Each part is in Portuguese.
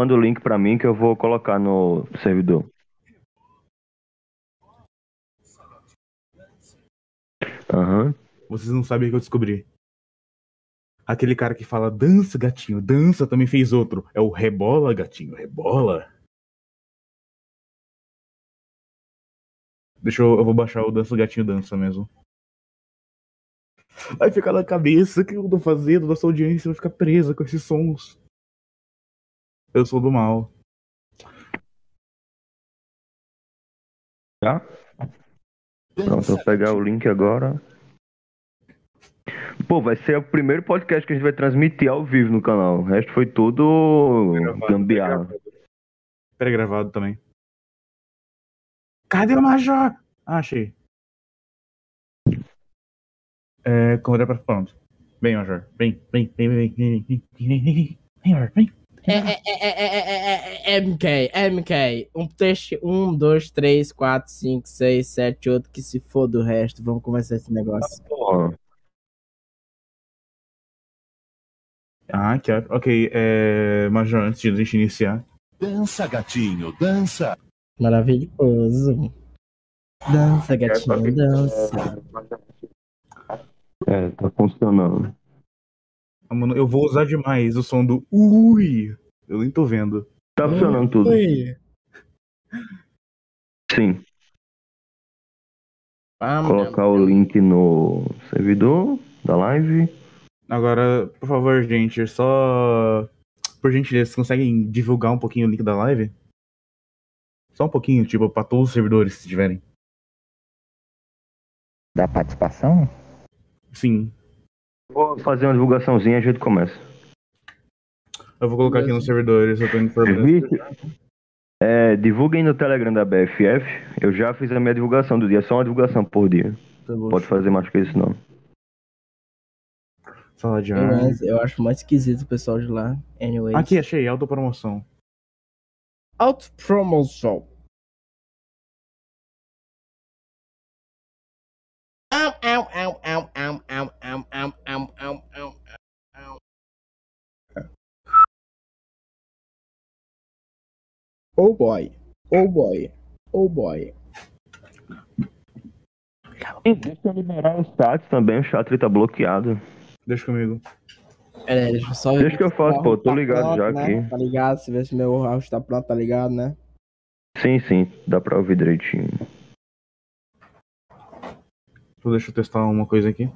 manda o link pra mim que eu vou colocar no servidor. Aham. Vocês não sabem o que eu descobri. Aquele cara que fala dança, gatinho, dança, também fez outro. É o rebola, gatinho, rebola. Deixa eu, eu vou baixar o dança, gatinho, dança mesmo. Vai ficar na cabeça o que eu tô fazendo, nossa audiência vai ficar presa com esses sons. Eu sou do mal. Já? Pronto, eu vou pegar o link agora. Pô, vai ser o primeiro podcast que a gente vai transmitir ao vivo no canal. O resto foi tudo gambiarra. Pré-gravado também. Cadê o Major? Ah, achei. É, quando é pra pronto. Vem, Major. Vem, vem, vem, vem, vem, vem, vem, vem, vem, vem, Major, vem. É, é, é, é, é, é, é, MK, MK. Um teste, um, dois, três, quatro, cinco, seis, sete, oito, que se for do resto. Vamos começar esse negócio. Porra. Ah, que ok. É, Major, antes de a gente iniciar. Dança, gatinho, dança. Maravilhoso. Dança, gatinho, dança. É, tá funcionando. Ah, mano, eu vou usar demais o som do ui. Eu nem tô vendo. Tá funcionando tudo. Ui. Sim. Vamos, Colocar o link no servidor da live. Agora, por favor, gente, só. Por gentileza, vocês conseguem divulgar um pouquinho o link da live? Só um pouquinho, tipo, pra todos os servidores, se tiverem. Da participação? Sim. Vou fazer uma divulgaçãozinha e a gente começa. Eu vou colocar aqui nos servidores, eu tô Serviço. É, divulguem no Telegram da BFF. Eu já fiz a minha divulgação do dia, só uma divulgação por dia. Pode fazer mais que isso não. Sala de Eu, ar. acho- eu acho mais esquisito o pessoal de lá. Anyway. Aqui, achei, autopromoção. Auto Oh boy. Oh boy. Oh boy. Deixa eu liberar o chat também, o chat ele tá bloqueado. Deixa comigo. É, deixa eu só Deixa que eu faço, pô, tô Tá ligado pronto, já né? aqui. Tá ligado? Se vê se meu house tá pronto, tá ligado, né? Sim, sim, dá pra ouvir direitinho. Então, deixa eu testar uma coisa aqui.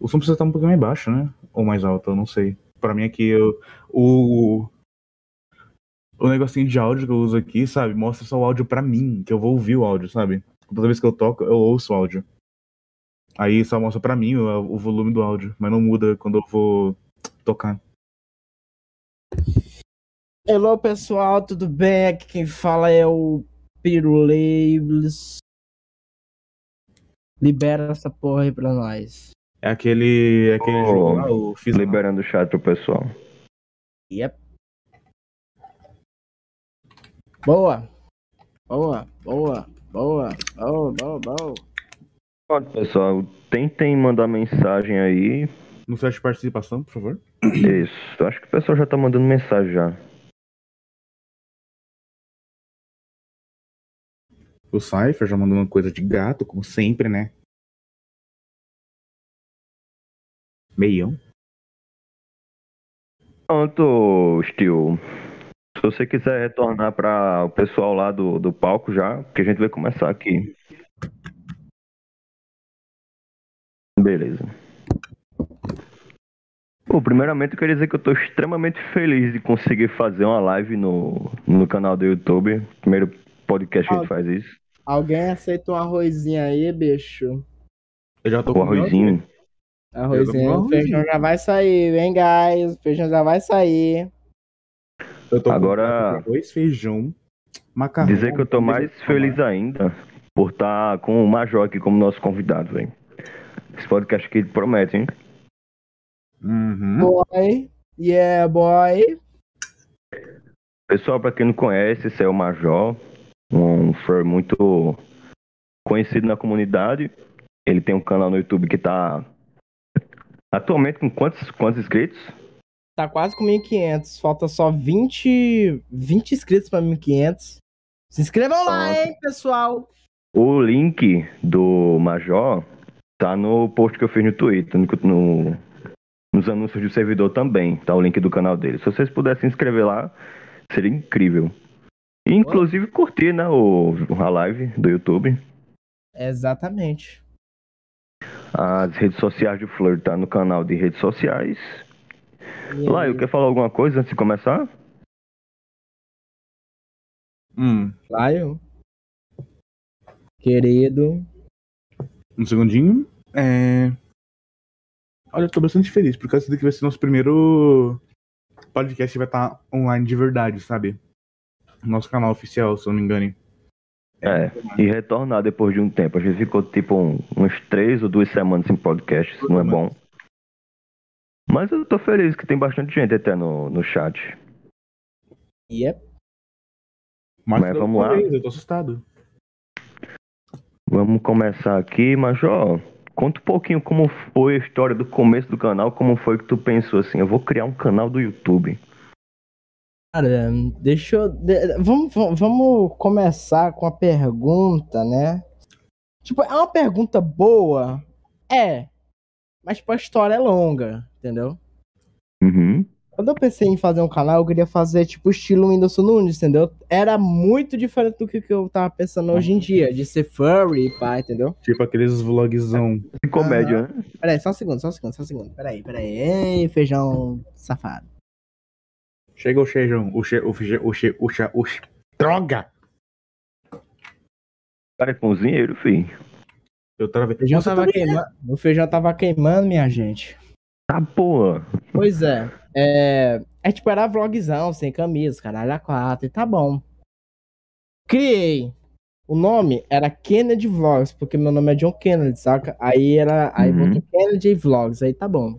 O som precisa estar um pouquinho mais baixo, né? Ou mais alto, eu não sei. Pra mim aqui, eu, o. O negocinho de áudio que eu uso aqui, sabe? Mostra só o áudio pra mim, que eu vou ouvir o áudio, sabe? Toda vez que eu toco, eu ouço o áudio. Aí só mostra pra mim o, o volume do áudio, mas não muda quando eu vou tocar. Hello pessoal, tudo bem? Aqui quem fala é o Pirulabels. Libera essa porra aí pra nós. É aquele. É aquele Oh, jogo lá, o Liberando o chat pro pessoal. Yep. Boa. Boa, boa, boa, boa, boa, boa. Pode, pessoal, tentem mandar mensagem aí. No site de participação, por favor. Isso, acho que o pessoal já tá mandando mensagem já. O Cypher já mandou uma coisa de gato, como sempre, né? Meião. Pronto, Steel. Se você quiser retornar para o pessoal lá do, do palco já, que a gente vai começar aqui. Beleza. Pô, primeiramente eu queria dizer que eu tô extremamente feliz de conseguir fazer uma live no, no canal do YouTube. Primeiro podcast que a gente faz isso. Alguém aceita um arrozinho aí, bicho? Eu já tô O com arrozinho. Arrozinho, o feijão já vai sair, hein, guys? O feijão já vai sair. Eu tô Agora- com arroz, feijão, macarrão. Dizer que eu tô mais feliz ainda por estar com o Major aqui como nosso convidado, velho. Esse podcast aqui promete, hein? Uhum. Boy. Yeah, boy. Pessoal, pra quem não conhece, esse é o Major, um fur muito conhecido na comunidade. Ele tem um canal no YouTube que tá Atualmente com quantos, quantos inscritos? Tá quase com 1.500. Falta só 20, 20 inscritos pra 1.500. Se inscrevam lá, Nossa. hein, pessoal. O link do Major tá no post que eu fiz no Twitter, no, no- nos anúncios do servidor também, tá o link do canal dele. Se vocês pudessem se inscrever lá, seria incrível. E, inclusive curtir, né, o, a live do YouTube. Exatamente. As redes sociais do Fleur tá no canal de redes sociais. Lá, aí, eu quer falar alguma coisa antes de começar? Hum, Laio? Querido. um segundinho. É... Olha, eu tô bastante feliz, porque esse daqui vai ser nosso primeiro podcast que vai estar online de verdade, sabe? Nosso canal oficial, se eu não me engano. É, e retornar depois de um tempo. A gente ficou tipo um- uns três ou duas semanas sem podcast, isso não é bom. Mas eu tô feliz que tem bastante gente até no, no chat. Yep. Mas, Mas da vamos lá. vez, Eu tô assustado. Vamos começar aqui, Major. Conta um pouquinho como foi a história do começo do canal, como foi que tu pensou assim, eu vou criar um canal do YouTube. Cara, deixa eu. de- vamos, vamos- começar com a pergunta, né? Tipo, é uma pergunta boa? É. Mas, tipo, a história é longa, entendeu? Uhum. Quando eu pensei em fazer um canal, eu queria fazer, tipo, estilo Whindersson Nunes, entendeu? Era muito diferente do que eu tava pensando hoje em dia, de ser furry e pá, entendeu? Tipo aqueles vlogzão. De comédia, né? Peraí, só um segundo, só um segundo, só um segundo. Peraí, peraí. Ei, feijão safado. Chega o Chejão. O Che. O Che. O Che. O Che. O Che. Droga! Cara, é cozinheiro, filho. Eu tava O feijão tava queimando. O feijão tava queimando, minha gente. Tá, porra. Pois é. É, é tipo, era vlogzão, sem camisa, caralho, a quatro, e tá bom. Criei. O nome era Kennedy Vlogs, porque meu nome é John Kennedy, saca? Aí era. Aí Uhum. botou Kennedy Vlogs, aí tá bom.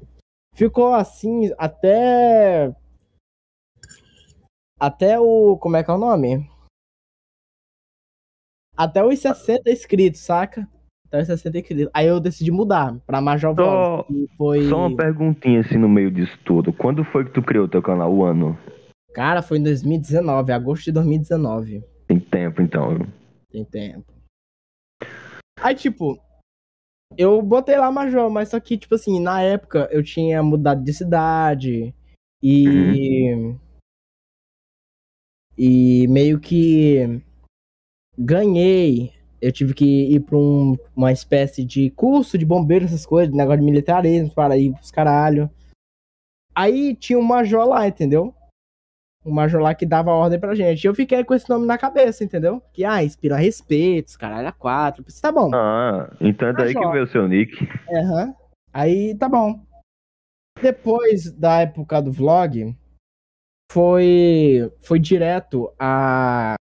Ficou assim até. Até o. Como é que é o nome? Até os 60 inscritos, saca? Até os 60 inscritos. Aí eu decidi mudar pra Major Só, Foi. só uma perguntinha assim no meio disso tudo. Quando foi que tu criou teu canal? O ano? Cara, foi em 2019, agosto de 2019. Tem tempo então. Tem tempo. Aí, tipo, eu botei lá Major, mas só que, tipo assim, na época eu tinha mudado de cidade e. E meio que ganhei. Eu tive que ir pra um- uma espécie de curso de bombeiro, essas coisas, negócio de militarismo, para ir pros caralho. Aí tinha um major lá, entendeu? O major lá que dava ordem pra gente. E eu fiquei com esse nome na cabeça, entendeu? Que, ah, inspira respeito, caralho, a quatro. Eu pensei, tá bom. Ah, então é daí que Major. veio o seu nick. Aham. Aí tá bom. Depois da época do vlog, foi foi direto a,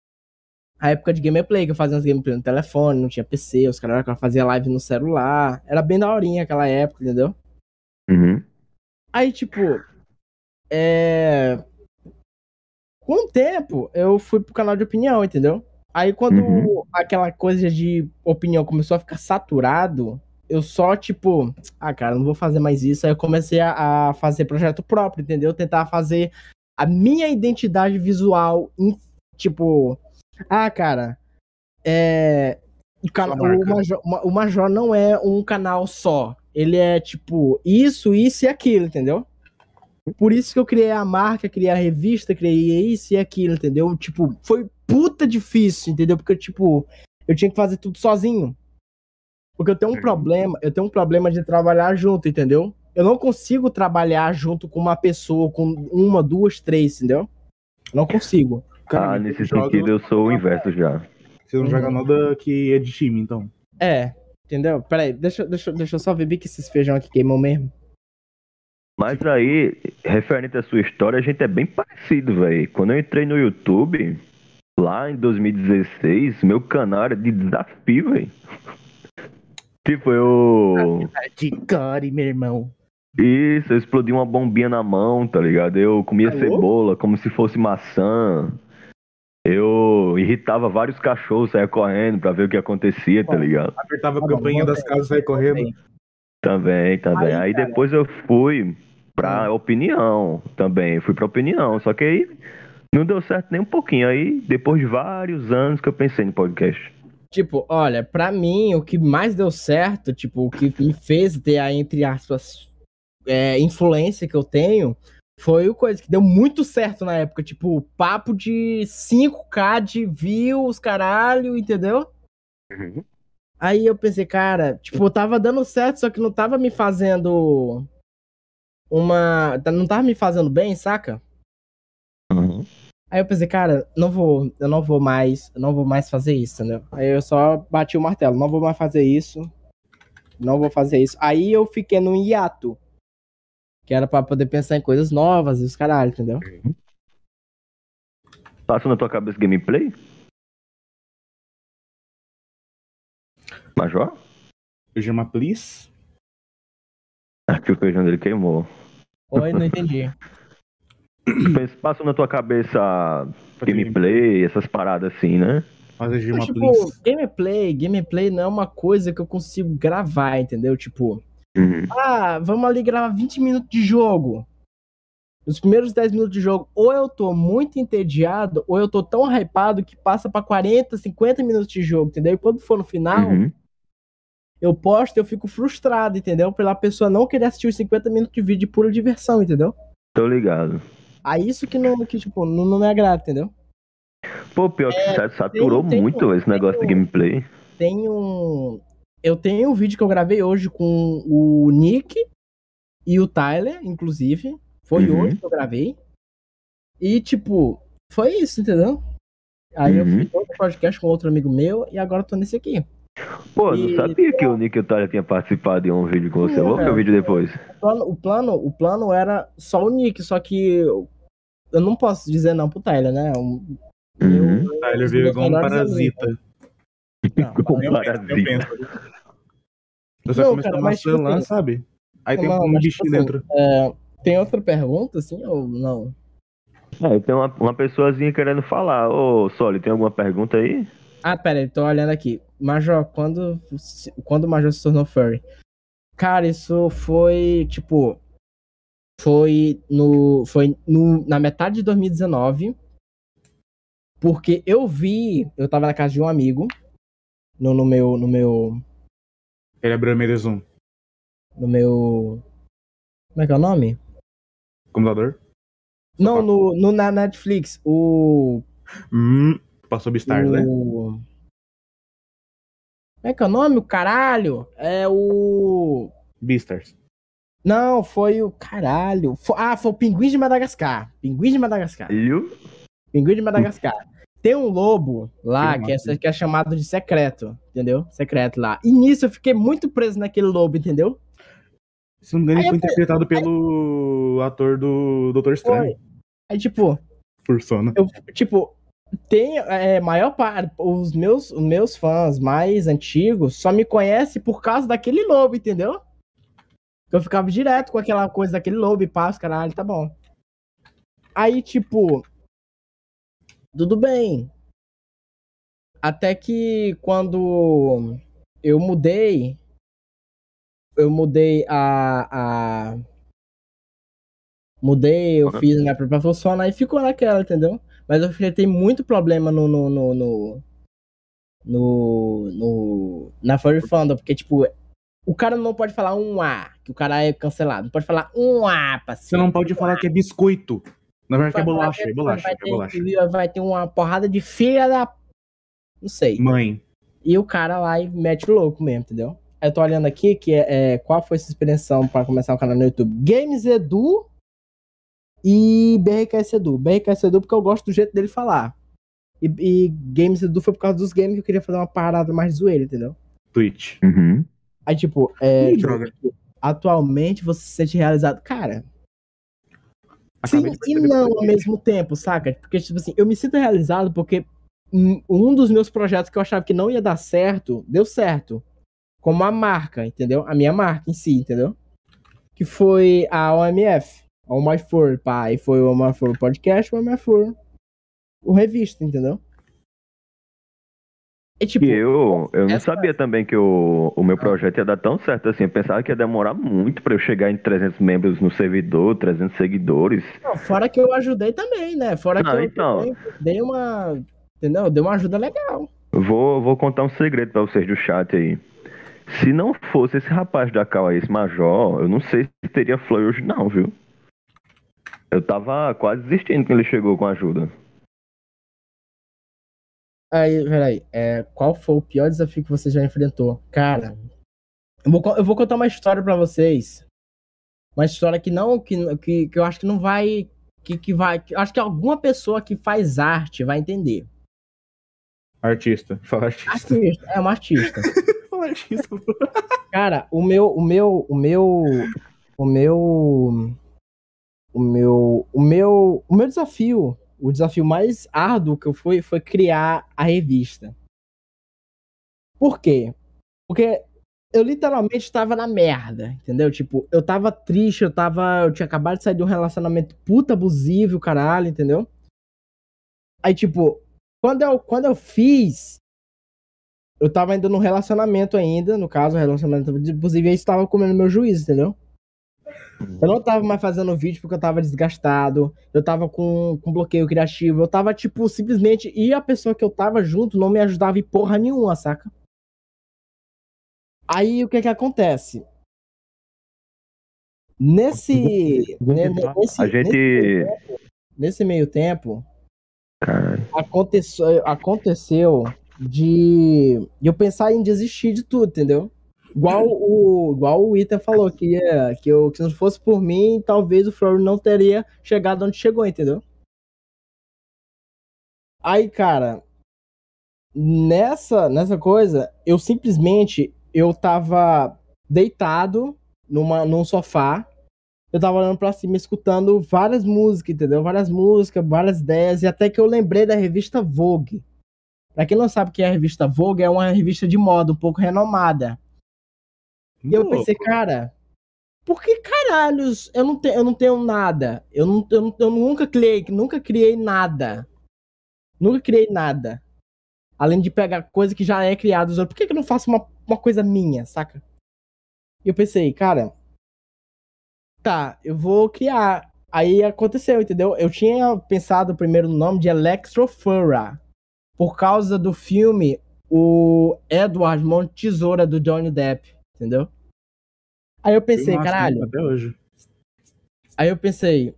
a época de gameplay, que eu fazia as gameplay no telefone, não tinha PC, os caras fazia live no celular. Era bem daorinha aquela época, entendeu? Uhum. Aí, tipo, é... Com o tempo, eu fui pro canal de opinião, entendeu? Aí quando Uhum. aquela coisa de opinião começou a ficar saturado, eu só, tipo, ah, cara, não vou fazer mais isso. Aí eu comecei a, a fazer projeto próprio, entendeu? Tentar fazer a minha identidade visual, tipo, ah, cara, é. O, marca. o, Major, o Major não é um canal só. Ele é, tipo, isso, isso e aquilo, entendeu? Por isso que eu criei a marca, criei a revista, criei isso e aquilo, entendeu? Tipo, foi puta difícil, entendeu? Porque, tipo, eu tinha que fazer tudo sozinho. Porque eu tenho um Uhum. problema, eu tenho um problema de trabalhar junto, entendeu? Eu não consigo trabalhar junto com uma pessoa, com uma, duas, três, entendeu? Não consigo. Cara, ah, nesse joga- sentido eu sou o inverso já. Você não Uhum. joga nada que é de time, então. É, entendeu? Peraí, deixa, deixa, deixa eu só ver que esses feijão aqui queimam mesmo. Mas aí, referente à sua história, a gente é bem parecido, velho. Quando eu entrei no YouTube, lá em 2016, meu canal era de desafio, velho. Tipo, eu. De core, meu irmão. Isso, eu explodi uma bombinha na mão, tá ligado? Eu comia Alô? cebola como se fosse maçã. Eu irritava vários cachorros, saia correndo pra ver o que acontecia, tá ligado? Apertava Tá a bom, campanha das casas e saia correndo. Também, também. Aí, Aí, depois eu fui pra Ah. opinião também. Fui pra opinião. Só que aí não deu certo nem um pouquinho. Aí, depois de vários anos que eu pensei no podcast. Tipo, olha, pra mim, o que mais deu certo, tipo, o que me fez ter a, entre aspas, é, influência que eu tenho, foi o coisa que deu muito certo na época. Tipo, papo de 5k de views, caralho, entendeu? Aí eu pensei, cara, tipo, tava dando certo, só que não tava me fazendo uma. Não tava me fazendo bem, saca? Uhum. Aí eu pensei, cara, não vou, eu não vou mais, não vou mais fazer isso, entendeu? Aí eu só bati o martelo, não vou mais fazer isso. Não vou fazer isso. Aí eu fiquei num hiato. Que era pra poder pensar em coisas novas e os caralho, entendeu? Passa na tua cabeça gameplay? Major? Gema, please. Aqui o feijão dele queimou. Oi, não entendi. Passa na tua cabeça gameplay, essas paradas assim, né? Fazer Gema, tipo, please. gameplay, gameplay não é uma coisa que eu consigo gravar, entendeu? Tipo, Uhum. ah, vamos ali gravar 20 minutos de jogo. Nos primeiros 10 minutos de jogo, ou eu tô muito entediado, ou eu tô tão hypado que passa pra 40, 50 minutos de jogo, entendeu? E quando for no final, Uhum. eu posto e eu fico frustrado, entendeu? Pela pessoa não querer assistir os 50 minutos de vídeo de pura diversão, entendeu? Tô ligado. Aí isso que não, que, tipo, não, não me agrada, entendeu? Pô, pior que sa- saturou tem- tem muito um- esse negócio de tem gameplay. Tem um. Eu tenho um vídeo que eu gravei hoje com o Nick e o Tyler, inclusive. Foi Uhum. hoje que eu gravei. E, tipo, foi isso, entendeu? Aí eu Uhum. fiz outro podcast com outro amigo meu e agora eu tô nesse aqui. Pô, E- não sabia que o Nick e o Tyler tinham participado de um vídeo com você. Eu Vou ver o vídeo depois. O plano, o plano, o plano era só o Nick, só que eu, eu não posso dizer não pro Tyler, né? O- Uhum. eu- Tyler veio igual um parasita. Não, Com Eu penso, eu parasita. penso. Eu só começo cara, a mas, tipo lá, assim, sabe? Aí tem Não, um mas, tipo assim, dentro. é, tem outra pergunta, assim, ou não? É, tem uma, uma pessoazinha querendo falar. Ô, Soli, tem alguma pergunta aí? Ah, pera aí, tô olhando aqui. Major, quando, quando o Major se tornou furry? Cara, isso foi, tipo... Foi no, foi no, na metade de 2019. Porque eu vi... Eu tava na casa de um amigo. No, no meu... No meu... Ele abriu a Merezum. No meu... Como é que é o nome? Computador. Não, no, no, na Netflix. O... Hum, passou Beastars, né? o... Como é que é o nome? O caralho? É o... Beastars. Não, foi o caralho. Fo- ah, foi o Pinguim de Madagascar. Pinguim de Madagascar. Viu? Pinguim de Madagascar. Tem um lobo lá Que é, que é chamado de secreto, entendeu? Secreto lá. E nisso eu fiquei muito preso naquele lobo, entendeu? Se não me engano, Aí ele foi interpretado pelo ator do Doutor Estranho. Aí, tipo, Por sono. eu, tipo, tem é, maior parte, os meus, os meus fãs mais antigos só me conhecem por causa daquele lobo, entendeu? Eu ficava direto com aquela coisa daquele lobo e pá, os caralho, tá bom. Aí, tipo, tudo bem. Até que quando eu mudei, eu mudei a, a mudei, eu Uhum. fiz minha própria função, aí ficou naquela, entendeu? Mas eu enfrentei muito problema no no, no, no, no, no- na Furry Fandom, porque, tipo, o cara não pode falar um A, que o cara é cancelado. Não pode falar um A, Você parceiro. não pode falar que é biscoito. Na verdade, que é bolacha, é bolacha, vai é ter- bolacha. Vai ter uma porrada de filha da... Não sei. Mãe. E o cara lá e mete o louco mesmo, entendeu? Eu tô olhando aqui que é, é, qual foi essa expressão pra começar um canal no YouTube? Games Edu e BRKS Edu. BRKS Edu porque eu gosto do jeito dele falar. E, e Games Edu foi por causa dos games que eu queria fazer uma parada mais zoeira, entendeu? Twitch. Uhum. Aí, tipo, é, Ih, tipo, atualmente você se sente realizado. Cara, Acabei de e não ao mesmo tempo, saca? Porque, tipo assim, eu me sinto realizado porque um dos meus projetos que eu achava que não ia dar certo, deu certo. Como a marca, entendeu? A minha marca em si, entendeu? Que foi a OMF. All My For, pá. Aí foi o All My For Podcast, o All My For o revista, entendeu? É tipo, E eu, eu não sabia também que o, o meu projeto ia dar tão certo assim. Eu pensava que ia demorar muito pra eu chegar em 300 membros no servidor, 300 seguidores. não, fora que eu ajudei também, né? Fora Não, que eu então. também dei uma. Entendeu? Dei uma ajuda legal. Vou, vou contar um segredo pra vocês do chat aí. Se não fosse esse rapaz da Cal aí, esse Major, eu não sei se teria flow hoje não, viu? Eu tava quase desistindo quando ele chegou com ajuda. Aí, peraí, é, qual foi o pior desafio que você já enfrentou? Cara, eu vou, eu vou contar uma história pra vocês. Uma história que não, que, que, que eu acho que não vai, que, que vai, que acho que alguma pessoa que faz arte vai entender. Artista. Fala artista. Artista, é uma artista. Fala artista. Cara, o meu, o meu, o meu, o meu, o meu, o meu, o meu desafio, o desafio mais árduo que eu fui foi criar a revista. Por quê? Porque eu literalmente estava na merda, entendeu? Tipo, eu tava triste, eu tava, eu tinha acabado de sair de um relacionamento puta abusivo, caralho, entendeu? Aí, tipo, quando eu, quando eu fiz eu tava ainda no relacionamento ainda, no caso, relacionamento abusivo, e isso comendo meu juízo, entendeu? Eu não tava mais fazendo vídeo porque eu tava desgastado, eu tava com, com bloqueio criativo, eu tava, tipo, simplesmente. E a pessoa que eu tava junto não me ajudava em porra nenhuma, saca? Aí o que que acontece? Nesse. ne- ne- nesse, A nesse, gente. nesse meio tempo, Cara, aconteceu, aconteceu de, de eu pensar em desistir de tudo, entendeu? Igual o, igual o Ethan falou, que, ia, que, eu, que se não fosse por mim, talvez o Flor não teria chegado onde chegou, entendeu? Aí, cara, nessa, nessa coisa, eu simplesmente, eu tava deitado numa, num sofá, eu tava olhando pra cima, escutando várias músicas, entendeu? Várias músicas, várias ideias, e até que eu lembrei da revista Vogue. Pra quem não sabe o que é a revista Vogue, é uma revista de moda um pouco renomada. E eu pensei, cara, por que caralhos eu não, te, eu não tenho nada? Eu, não, eu, não- eu nunca criei, nunca criei nada. Nunca criei nada. Além de pegar coisa que já é criada. Por que, que eu não faço uma, uma coisa minha, saca? E eu pensei, cara, tá, eu vou criar. Aí aconteceu, entendeu? Eu tinha pensado primeiro no nome de Electrofura. Por causa do filme O Edward Mão de Tesoura do Johnny Depp, entendeu? Aí eu pensei, Filmaço, né? caralho. Até hoje. Aí eu pensei,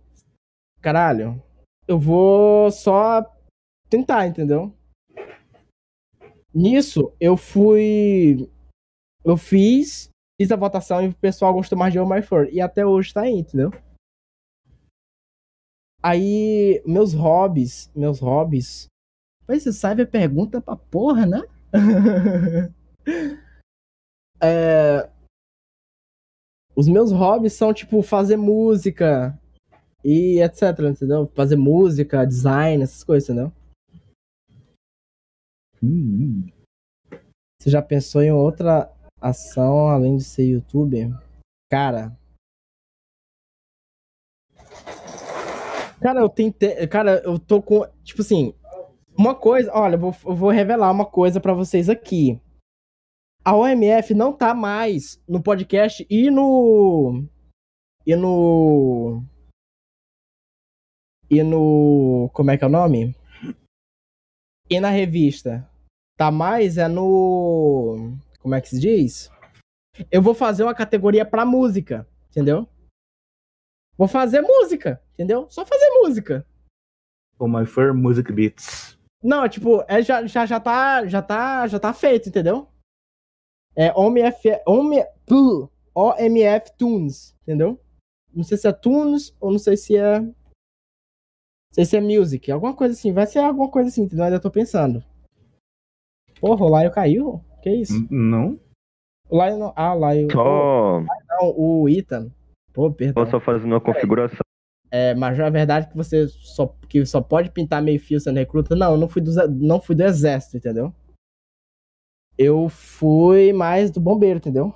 caralho, eu vou só tentar, entendeu? Nisso, eu fui. Eu fiz, fiz a votação e o pessoal gostou mais de Oh My For. E até hoje tá aí, entendeu? Aí, meus hobbies, meus hobbies. Mas você sabe a pergunta pra porra, né? é, os meus hobbies são, tipo, fazer música e etc, entendeu? Fazer música, design, essas coisas, entendeu? Hum, hum. Você já pensou em outra ação além de ser youtuber? Cara. Cara, eu tentei. Cara, eu tô com. Tipo assim. Uma coisa. Olha, eu vou, eu vou revelar uma coisa pra vocês aqui. A OMF não tá mais no podcast e no. E no. E no. Como é que é o nome? E na revista. Tá mais é no. Como é que se diz? Eu vou fazer uma categoria pra música, entendeu? Vou fazer música, entendeu? Só fazer música. Oh My Fur Music Beats. Não, tipo, é, já, já, já, tá, já, tá, já tá feito, entendeu? É OMF, OM, puh, OMF Tunes, entendeu? Não sei se é Tunes ou não sei se é. Não sei se é Music, alguma coisa assim. Vai ser alguma coisa assim, entendeu? Ainda tô pensando. Porra, o Laio caiu? Que isso? Não? O Laio não. Ah, o Laio. só, Não, o Ethan. Pô, perdão. só fazendo uma configuração. É, mas é verdade que você só, que só pode pintar meio fio sendo recruta. Não, eu não fui do, não fui do exército, entendeu? Eu fui mais do bombeiro, entendeu?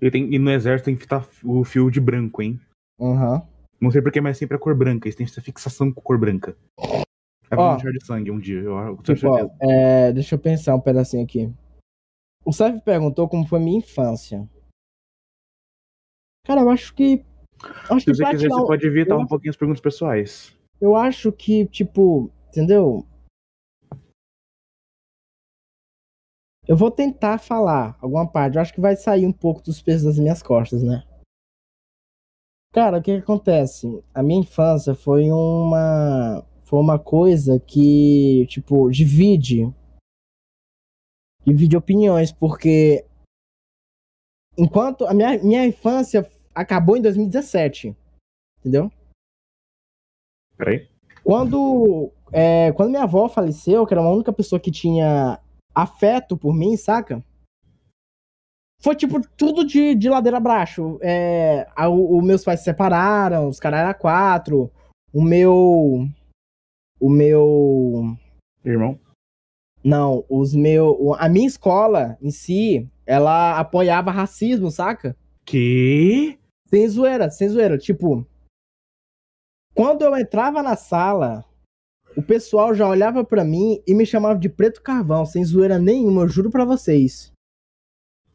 E, tem, e no exército tem que fitar o fio de branco, hein? Aham. Não sei porquê, mas sempre a cor branca. Eles têm essa fixação com cor branca. É Ó. manchar de sangue um dia, eu, Tipo, ó, é, deixa eu pensar um pedacinho aqui. O Sérgio perguntou como foi minha infância. Cara, eu acho que. Acho Se que você quiser, você um- pode evitar eu um pouquinho as perguntas pessoais. Eu acho que, tipo, entendeu? Eu vou tentar falar alguma parte. Eu acho que vai sair um pouco dos pesos das minhas costas, né? Cara, o que, que acontece? A minha infância foi uma. Foi uma coisa que, tipo, divide. Divide opiniões, porque. Enquanto. A minha, minha infância acabou em 2017. Entendeu? Peraí. Quando, é, quando minha avó faleceu, que era a única pessoa que tinha afeto por mim, saca? Foi tipo tudo de, de ladeira abaixo. É, a- o, o meus pais se separaram, os caras eram quatro. O meu. O meu. Irmão. Não, os meu. A minha escola em si, ela apoiava racismo, saca? Que? Sem zoeira, sem zoeira. Tipo, quando eu entrava na sala, o pessoal já olhava pra mim e me chamava de preto carvão, sem zoeira nenhuma, eu juro pra vocês.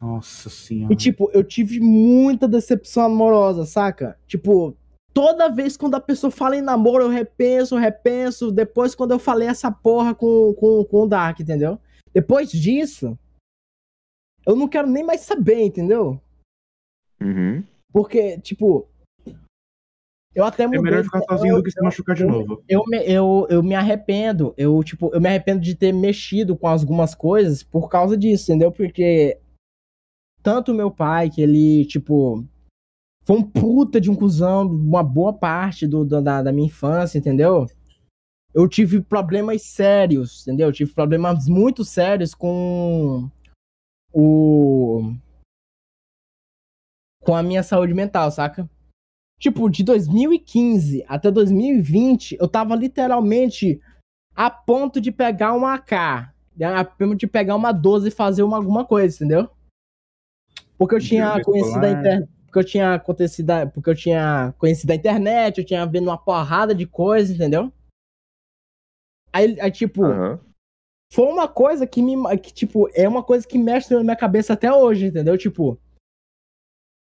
Nossa senhora. E tipo, eu tive muita decepção amorosa, saca? Tipo, toda vez quando a pessoa fala em namoro, eu repenso, repenso. Depois, quando eu falei essa porra com, com, com o Dark, entendeu? Depois disso, eu não quero nem mais saber, entendeu? Uhum. Porque, tipo. Eu até É mudei. melhor ficar sozinho do que se machucar de eu- novo. Eu me, eu, eu me arrependo. Eu, tipo, eu me arrependo de ter mexido com algumas coisas por causa disso, entendeu? Porque tanto meu pai, que ele, tipo, foi um puta de um cuzão uma boa parte do, do- da, da minha infância, entendeu? Eu tive problemas sérios, entendeu? Eu tive problemas muito sérios com o. com a minha saúde mental, saca? Tipo, de 2015 até 2020, eu tava literalmente a ponto de pegar uma AK, né? a ponto de pegar uma 12 e fazer uma, alguma coisa, entendeu? Porque eu tinha conhecido a internet. Porque eu tinha acontecido, a- porque eu tinha conhecido a internet, eu tinha vendo uma porrada de coisa, entendeu? Aí, aí tipo, Aham. foi uma coisa que me. Que, tipo, é uma coisa que mexe na minha cabeça até hoje, entendeu? Tipo.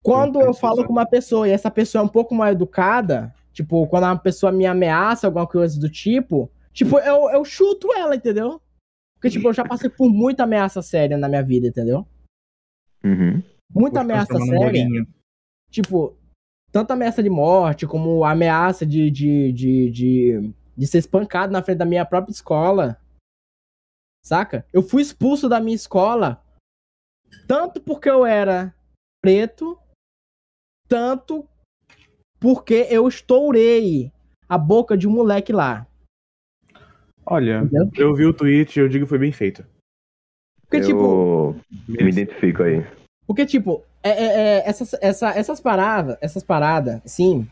Quando eu falo com uma pessoa e essa pessoa é um pouco mais educada, tipo, quando uma pessoa me ameaça, alguma coisa do tipo, tipo, eu, eu chuto ela, entendeu? Porque, tipo, eu já passei por muita ameaça séria na minha vida, entendeu? Uhum. Muita ameaça séria. Tipo, tanto ameaça de morte, como ameaça de, de, de, de, de ser espancado na frente da minha própria escola. Saca? Eu fui expulso da minha escola tanto porque eu era preto, tanto porque eu estourei a boca de um moleque lá. Olha, Entendeu? eu vi o tweet e eu digo que foi bem feito. Porque, tipo, eu me identifico aí. Porque, tipo, é, é- é, essas, essa- essas paradas, essas paradas, sim.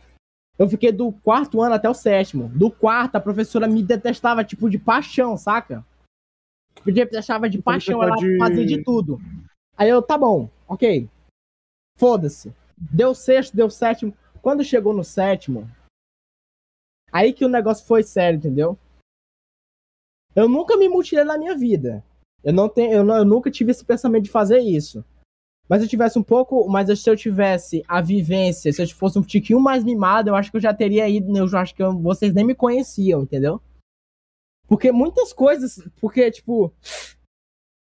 Eu fiquei do quarto ano até o sétimo. Do quarto, a professora me detestava, tipo, de paixão, saca? Me detestava de Por paixão, ela pode- fazia de tudo. Aí eu, tá bom, ok. Foda-se. Deu sexto, deu sétimo. Quando chegou no sétimo, aí que o negócio foi sério, entendeu? Eu nunca me mutilei na minha vida. Eu não tenho, eu, não- eu nunca tive esse pensamento de fazer isso. Mas se eu tivesse um pouco, mas se eu tivesse a vivência, se eu fosse um tiquinho mais mimado, eu acho que eu já teria ido, eu acho que eu- vocês nem me conheciam, entendeu? Porque muitas coisas, porque tipo,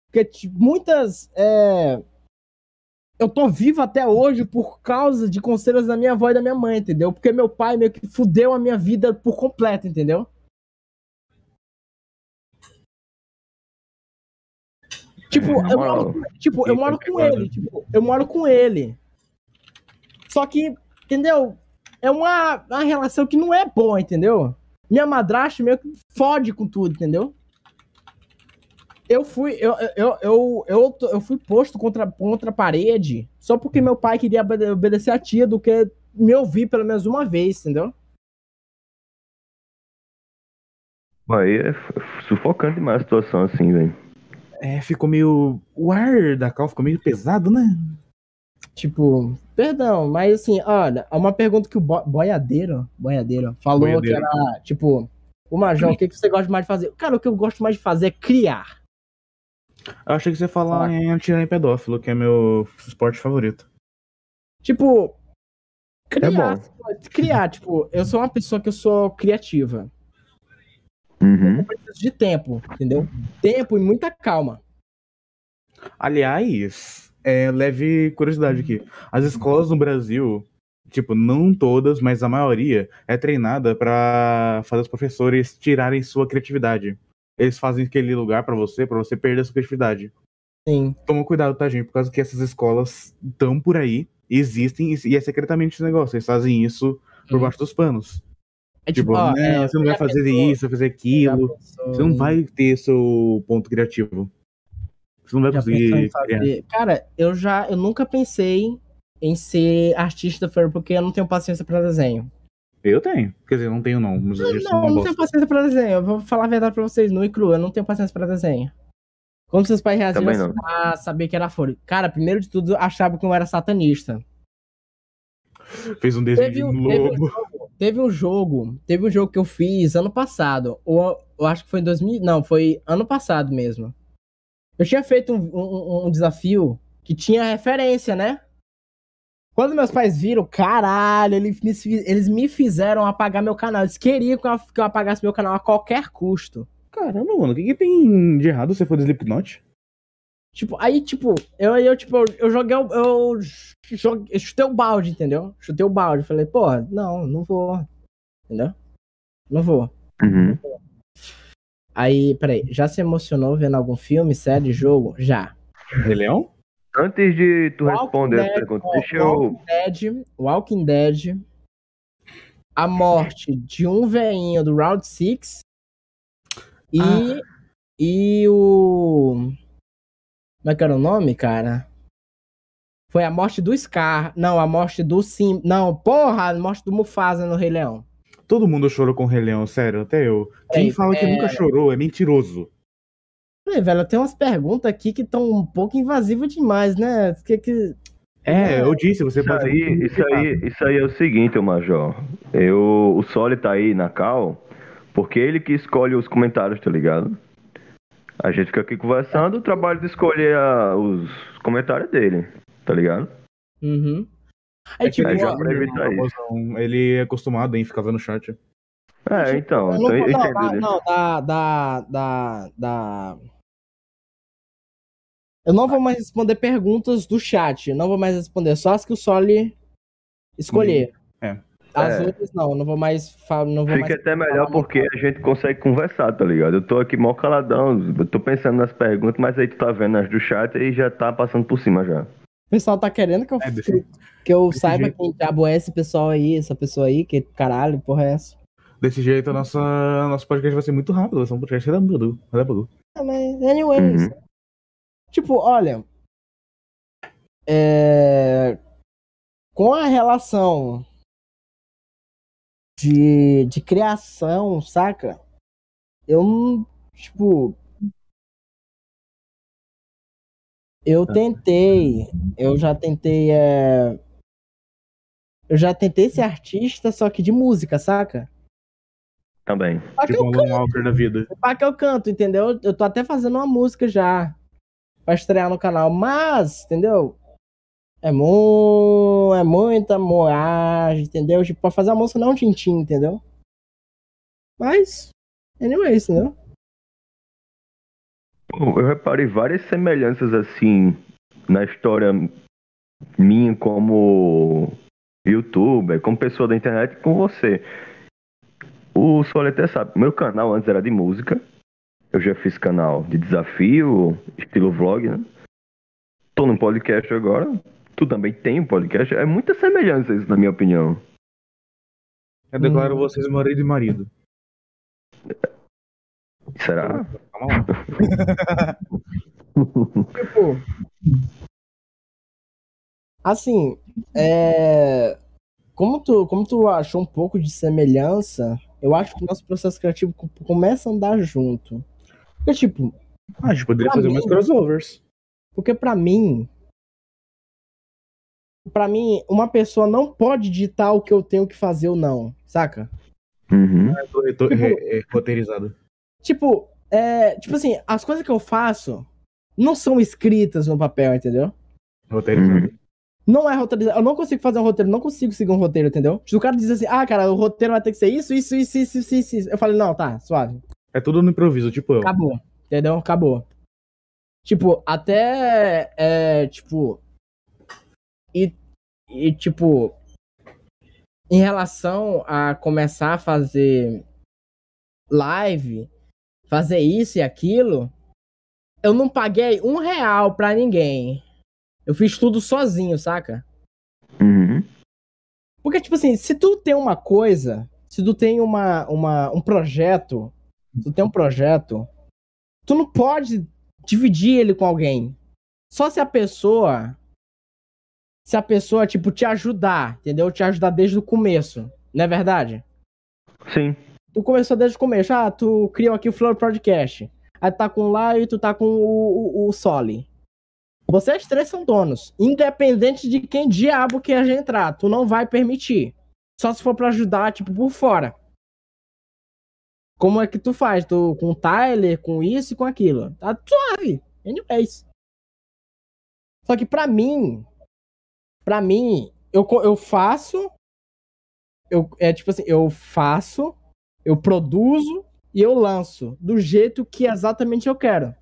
porque tipo, muitas, é, eu tô vivo até hoje por causa de conselhos da minha avó e da minha mãe, entendeu? Porque meu pai meio que fudeu a minha vida por completo, entendeu? Tipo, Na eu moro, tipo, eu moro com ele, tipo, eu moro com ele. Só que, entendeu? É uma, uma relação que não é boa, entendeu? Minha madrasta meio que fode com tudo, entendeu? Eu fui, eu, eu, eu, eu, eu fui posto contra, contra a parede só porque meu pai queria obede- obedecer a tia do que me ouvir pelo menos uma vez, entendeu? Aí é sufocante demais a situação assim, velho. É, ficou meio. O ar da cal ficou meio pesado, né? Tipo, perdão, mas assim, olha, é uma pergunta que o Bo- Boiadeiro, Boiadeiro falou Boiadeiro. que era, tipo, O Major, o que, que você gosta mais de fazer? Cara, o que eu gosto mais de fazer é criar. Eu achei que você ia falar em atirar em pedófilo, que é meu esporte favorito. Tipo, criar. bom. criar, tipo, eu sou uma pessoa que eu sou criativa. Uhum. Eu preciso de tempo, entendeu? Tempo e muita calma. Aliás, é, leve curiosidade aqui. As escolas no Brasil, tipo, não todas, mas a maioria, é treinada pra fazer os professores tirarem sua criatividade. Eles fazem aquele lugar pra você, pra você perder a sua criatividade. Sim. Toma cuidado, tá, gente? Por causa que essas escolas estão por aí, existem, e é secretamente esse negócio. Eles fazem isso por Hum. baixo dos panos. É Tipo, ó, não, é, você não vai fazer pensou- isso, vai fazer aquilo. pensou Você não vai ter seu ponto criativo. Você não vai já conseguir fazer-. Cara, eu já, eu nunca pensei em ser artista porque eu não tenho paciência pra desenho. Eu tenho. Quer dizer, eu não tenho, não. Mas Não, não, eu não tenho paciência pra desenho. Eu vou falar a verdade pra vocês, nu e cru. Eu não tenho paciência pra desenho. Como seus pais reagiram a saber que era folha? Cara, primeiro de tudo, eu achava que eu era satanista. Fez um desenho Teve de um, um teve, um lobo. jogo, teve um jogo, teve um jogo que eu fiz ano passado. Ou eu acho que foi em 2000, não, foi ano passado mesmo. Eu tinha feito um, um- um desafio que tinha referência, né? Quando meus pais viram, caralho, eles me, fi- eles me fizeram apagar meu canal. Eles queriam que eu, que eu apagasse meu canal a qualquer custo. Caramba, mano, o que, que tem de errado se for de Slipknot? Tipo, aí, tipo, eu, eu, tipo, eu, eu joguei, o- eu, joguei, eu chutei o balde, entendeu? Chutei o balde. Falei, porra, não, não vou. Entendeu? Não vou. Uhum. Aí, peraí, já se emocionou vendo algum filme, série, jogo? Já. Rei Leão? Antes de tu Walking responder a Dead, pergunta, ó, deixa eu. Walking Dead, Walking Dead, a morte de um veinho do Round 6 e, Ah. e o... Como é que era o nome, cara? Foi a morte do Scar. Não, a morte do Sim... Não, porra, a morte do Mufasa no Rei Leão. Todo mundo chorou com o Rei Leão, sério, até eu. Quem É, fala que é. nunca chorou é mentiroso. Peraí, velho, tem umas perguntas aqui que estão um pouco invasivas demais, né? Que, que... É, eu disse, você Isso pode. aí, isso aí, isso aí é o seguinte, ô Major. Eu, o Soli tá aí na cal, porque ele que escolhe os comentários, tá ligado? A gente fica aqui conversando, o trabalho de escolher a- os comentários dele, tá ligado? Uhum. Aí, É tipo, Aí já ó, pra evitar isso. Famosão, Ele é acostumado em ficar vendo chat. É, então, Eu então não, isso. não, da, da, da, da- Eu não vou mais responder perguntas do chat. eu Não vou mais responder. Só as que o Soli escolher. É. As É. outras não. Não vou mais. fa- Não vou Fica mais até melhor porque a gente consegue conversar, tá ligado? Eu tô aqui mó caladão, eu tô pensando nas perguntas, mas aí tu tá vendo as do chat e já tá passando por cima já. O pessoal tá querendo que eu, É, desse- que eu desse saiba jeito. quem diabo é esse pessoal aí, essa pessoa aí, que caralho, porra é essa? Desse jeito, a nossa, nosso podcast vai ser muito rápido. Vai ser um podcast relâmpago. relâmpago. Ah, mas, anyways. Uhum. Tipo, olha. É... Com a relação de, de criação, saca? Eu não. Tipo. Eu tentei. Eu já tentei. É... Eu já tentei ser artista, só que de música, saca? Também. Só que Tipo eu Alan Walker da vida. Pá que eu canto, entendeu? Eu tô até fazendo uma música já pra estrear no canal, mas, entendeu? É, mu é muita moagem, entendeu? Tipo, pra fazer a música não tintim, entendeu? Mas, anyways, entendeu? Eu reparei várias semelhanças assim na história minha como youtuber, como pessoa da internet com você. O até sabe, meu canal antes era de música. Eu já fiz canal de desafio, estilo vlog, né? Tô no podcast agora. Tu também tem um podcast. É muita semelhança isso, na minha opinião. Eu declaro Hum. vocês marido e marido. Será? Calma lá. Tipo, assim, é... Como tu, como tu achou um pouco de semelhança, eu acho que o nosso processo criativo co- começa a andar junto. Porque, tipo, Ah, a gente poderia fazer mim- mais crossovers. Porque pra mim, pra mim, uma pessoa não pode ditar o que eu tenho que fazer ou não, saca? Uhum. É do reto- é- é roteirizado. Tipo, é, tipo assim, as coisas que eu faço não são escritas no papel, entendeu? Roteirizado. Uhum. Não é roteirizado. Eu não consigo fazer um roteiro, não consigo seguir um roteiro, entendeu? Se o cara diz assim, ah, cara, o roteiro vai ter que ser isso, isso, isso, isso, isso, isso. isso. Eu falei, não, tá, suave. É tudo no improviso, tipo eu. Acabou. Entendeu? Acabou. Tipo, até. É, tipo. E, e, tipo. Em relação a começar a fazer live, fazer isso e aquilo, eu não paguei um real pra ninguém. Eu fiz tudo sozinho, saca? Uhum. Porque, tipo assim, se tu tem uma coisa, se tu tem uma, uma, um projeto, tu tem um projeto, tu não pode dividir ele com alguém. Só se a pessoa. Se a pessoa, tipo, te ajudar, entendeu? Te ajudar desde o começo. Não é verdade? Sim. Tu começou desde o começo. Ah, tu criou aqui o Flow Podcast. Aí tu tá com o Lá e tu tá com o, o, o Soli. Vocês três são donos. Independente de quem diabo quer entrar, tu não vai permitir. Só se for pra ajudar, tipo, por fora. Como é que tu faz? Tu com o Tyler, com isso e com aquilo. Tá suave. Anyways. Só que pra mim, pra mim, eu, eu faço. Eu, é tipo assim, eu faço, eu produzo e eu lanço do jeito que exatamente eu quero.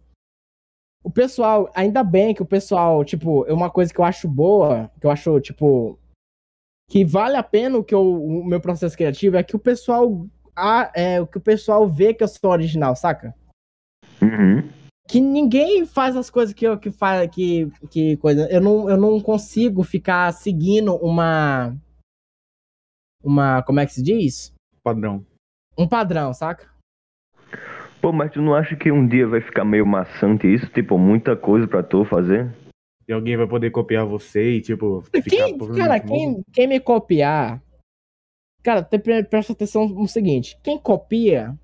O pessoal, ainda bem que o pessoal, tipo, é uma coisa que eu acho boa, que eu acho, tipo, que vale a pena o que eu, o meu processo criativo é que o pessoal, ah, é, o que o pessoal vê que eu sou original, saca? Uhum. que ninguém faz as coisas que eu que faz que que coisa eu não, eu não consigo ficar seguindo uma uma como é que se diz Padrão. um padrão saca Pô, mas tu não acha que um dia vai ficar meio maçante isso? Tipo, muita coisa pra tu fazer? E alguém vai poder copiar você e, tipo, quem, ficar cara provavelmente famoso. quem, quem me copiar cara presta atenção no seguinte quem copia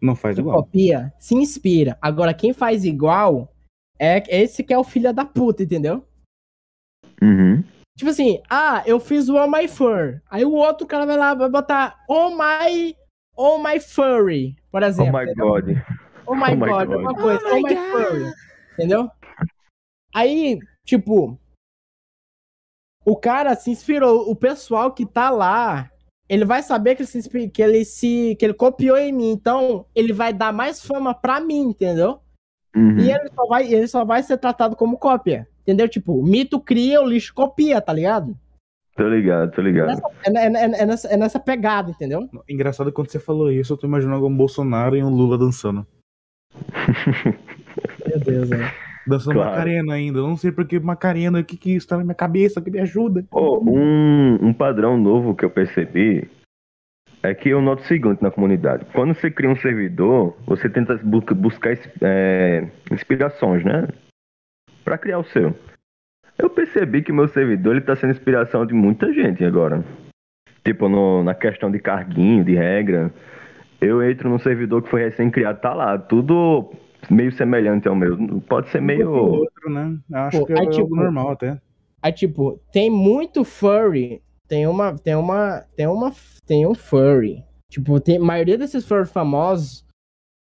Não faz quem igual. copia se inspira agora quem faz igual é esse que é o filho da puta entendeu Uhum. Tipo assim, ah, eu fiz o Oh My Fur. Aí o outro cara vai lá, vai botar Oh My, oh my Furry, por Oh exemplo. my entendeu? god. Oh my, Oh my God, God. alguma coisa. Oh, my Furry. Entendeu? Aí, tipo, o cara se inspirou, o pessoal que tá lá, ele vai saber que ele se, que ele se que ele copiou em mim, então ele vai dar mais fama pra mim, entendeu? Uhum. E ele só vai, ele só vai ser tratado como cópia. Entendeu? Tipo, mito cria, o lixo copia, tá ligado? Tô ligado, tô ligado. Nessa- é, é- é- é nessa, é nessa pegada, entendeu? Engraçado quando você falou isso, eu tô imaginando um Bolsonaro e um Lula dançando. Meu Deus, é. Dançando Claro. Macarena ainda. Eu não sei porque Macarena, o que que está na minha cabeça, que me ajuda. Pô, um, um padrão novo que eu percebi é que eu noto o seguinte na comunidade. Quando você cria um servidor, você tenta bu- buscar é, inspirações, né? Pra criar o seu. Eu percebi que meu servidor ele tá sendo inspiração de muita gente agora. Tipo, no- na questão de carguinho, de regra. Eu entro num servidor que foi recém-criado, tá lá. Tudo meio semelhante ao meu. Pode ser meio. outro, né? Acho Pô, que é aí, tipo, normal até. Aí, tipo, tem muito furry. Tem uma. Tem uma. Tem uma. Tem um furry. Tipo, tem, a maioria desses furry famosos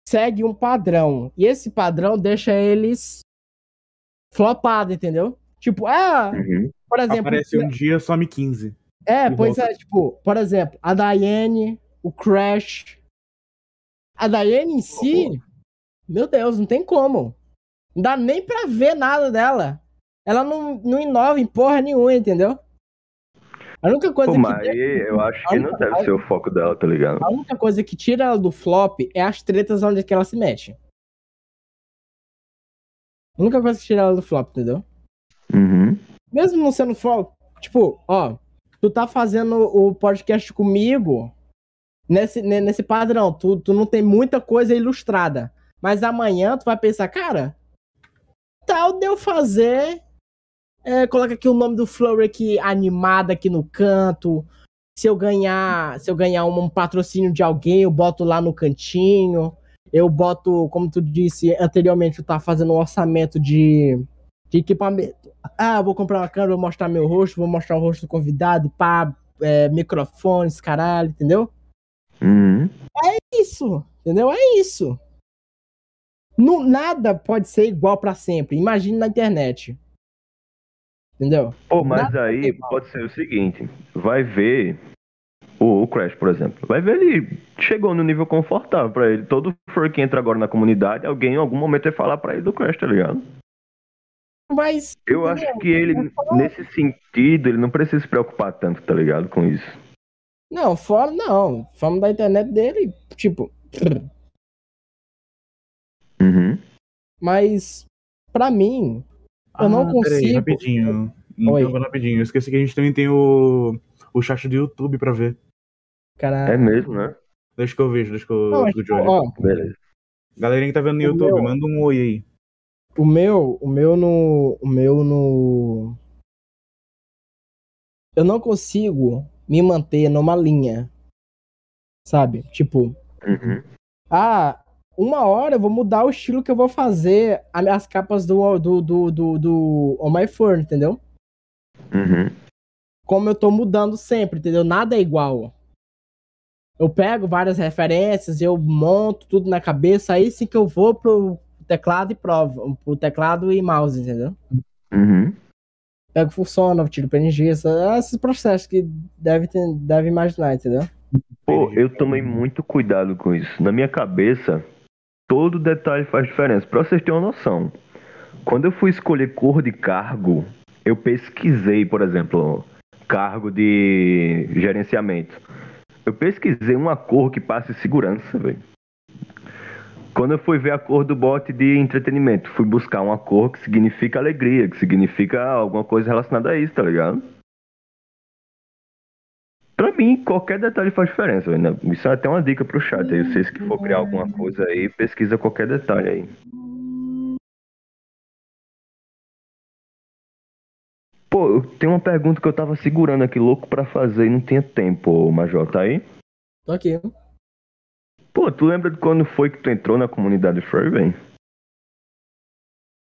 segue um padrão. E esse padrão deixa eles flopados, entendeu? Tipo, ah, Uhum. por exemplo. Aparece um dia, some 15. É, pois volta. é, tipo, por exemplo, a Diane, o Crash. A Diane em si, meu Deus, não tem como. Não dá nem pra ver nada dela. Ela não, não inova em porra nenhuma, entendeu? A única coisa Pô, que mas eu acho que não deve ser o foco dela, tá ligado? a única coisa que tira ela do flop é as tretas onde que ela se mete. A única coisa que tira ela do flop, entendeu? Uhum. Mesmo não sendo flop, tipo, ó, tu tá fazendo o podcast comigo nesse, ne- nesse padrão, tu, tu não tem muita coisa ilustrada. Mas amanhã tu vai pensar, cara, tal de eu fazer. É, coloca aqui o nome do Flurry aqui animado aqui no canto. Se eu ganhar, se eu ganhar um, um patrocínio de alguém, eu boto lá no cantinho. Eu boto, como tu disse anteriormente, tu tá fazendo um orçamento de, de equipamento. Ah, vou comprar uma câmera, vou mostrar meu rosto, vou mostrar o rosto do convidado, pá, é, microfones, caralho, entendeu? Uhum. isso, entendeu? É isso. Não, nada pode ser igual pra sempre. Imagine na internet. Entendeu? Pô, mas Nada aí pode ser o seguinte, vai ver o, o Crash, por exemplo. Vai ver ele chegou no nível confortável pra ele. Todo fur que entra agora na comunidade, alguém em algum momento vai falar pra ele do Crash, tá ligado? Mas Eu acho que ele, nesse sentido, ele não precisa se preocupar tanto, tá ligado, com isso. não, fora não. Fama da internet dele, tipo. Uhum. Mas pra mim, Eu não Ah, peraí, consigo. rapidinho. Oi. Interrompendo rapidinho. Eu esqueci que a gente também tem o, o chat do YouTube pra ver. cara. É mesmo, né? Deixa que eu vejo, deixa que eu Não, ó, Beleza. Galerinha que tá vendo no o YouTube, meu- manda um oi aí. o meu, o meu no, o meu no, eu não consigo me manter numa linha, sabe? Tipo, Uhum. ah, uma hora eu vou mudar o estilo que eu vou fazer as capas do do do do, do On My entendeu? Uhum. Como eu tô mudando sempre, entendeu? Nada é igual. Eu pego várias referências, eu monto tudo na cabeça, aí sim que eu vou pro teclado e prova, pro teclado e mouse, entendeu? Uhum. Pego funciona, tiro PNG, esses processos que deve, ter, deve imaginar, entendeu? Pô, eu tomei muito cuidado com isso. Na minha cabeça, todo detalhe faz diferença. Pra vocês terem uma noção, quando eu fui escolher cor de cargo, eu pesquisei, por exemplo, cargo de gerenciamento. Eu pesquisei uma cor que passe segurança, velho. Quando eu fui ver a cor do bot de entretenimento, fui buscar uma cor que significa alegria, que significa alguma coisa relacionada a isso, tá ligado? Pra mim, qualquer detalhe faz diferença, né? Isso é até uma dica pro chat aí. Vocês que for criar alguma coisa aí, pesquisa qualquer detalhe aí. Pô, tenho uma pergunta que eu tava segurando aqui, louco pra fazer e não tinha tempo, Major, tá aí? Tô aqui. Pô, tu lembra de quando foi que tu entrou na comunidade Furry, velho?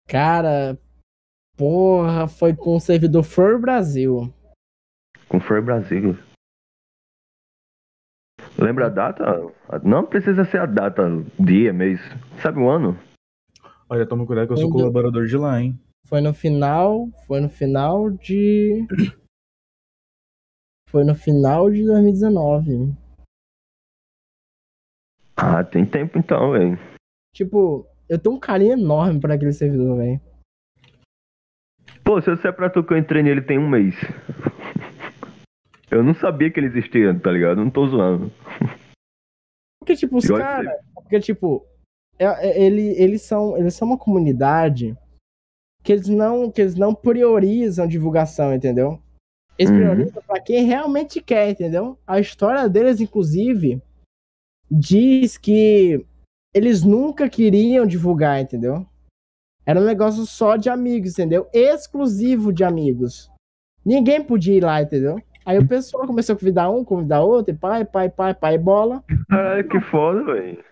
Cara, porra, foi com o servidor For Brasil. Com Furry Brasil. Lembra a data? Não precisa ser a data, dia, mês. Sabe o ano? Olha, toma cuidado que eu sou Quando- colaborador de lá, hein? Foi no final, foi no final de Foi no final de 2019. Ah, tem tempo então, velho. Tipo, eu tenho um carinho enorme pra aquele servidor, velho. Pô, se eu disser pra tu que eu entrei nele tem um mês. Eu não sabia que ele existia, tá ligado? Não tô zoando. Porque, tipo, os caras. Porque, tipo, é- é- ele, eles, são, eles são uma comunidade que eles não, que eles não priorizam divulgação, entendeu? Eles Uhum. priorizam pra quem realmente quer, entendeu? A história deles, inclusive, diz que eles nunca queriam divulgar, entendeu? Era um negócio só de amigos, entendeu? Exclusivo de amigos. Ninguém podia ir lá, entendeu? Aí o pessoal começou a convidar um, convidar outro, e pai, pai, pai, pai, bola. Caralho, que foda, velho.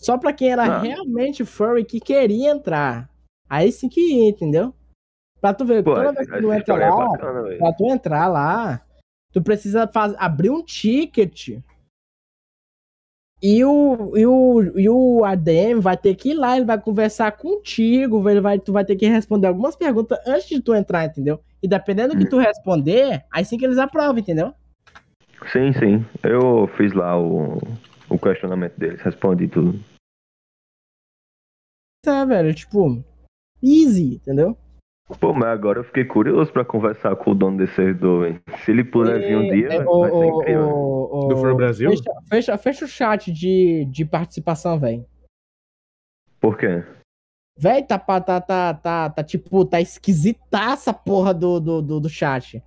Só pra quem era Ah. realmente furry que queria entrar. Aí sim que ia, entendeu? Pra tu ver, Pô, toda vez que tu entra história é lá, bacana, pra tu entrar lá, tu precisa faz, abrir um ticket. E o, e, o, e o ADM vai ter que ir lá, ele vai conversar contigo, ele vai, tu vai ter que responder algumas perguntas antes de tu entrar, entendeu? E dependendo do que Hum. tu responder, aí sim que eles aprovam, entendeu? Sim, sim. Eu fiz lá o, o questionamento deles, respondi tudo. É, velho, tipo, easy, entendeu? Pô, mas agora eu fiquei curioso pra conversar com o dono desse servidor, velho. Se ele puder vir um dia, É, vai ô, ser incrível. ô, ô, Do For Brasil? Fecha, fecha, fecha o chat de, de participação, velho. Por quê? Véi, tá, tá, tá, tá, tá, tipo, tá esquisitaça a porra do, do, do, do chat.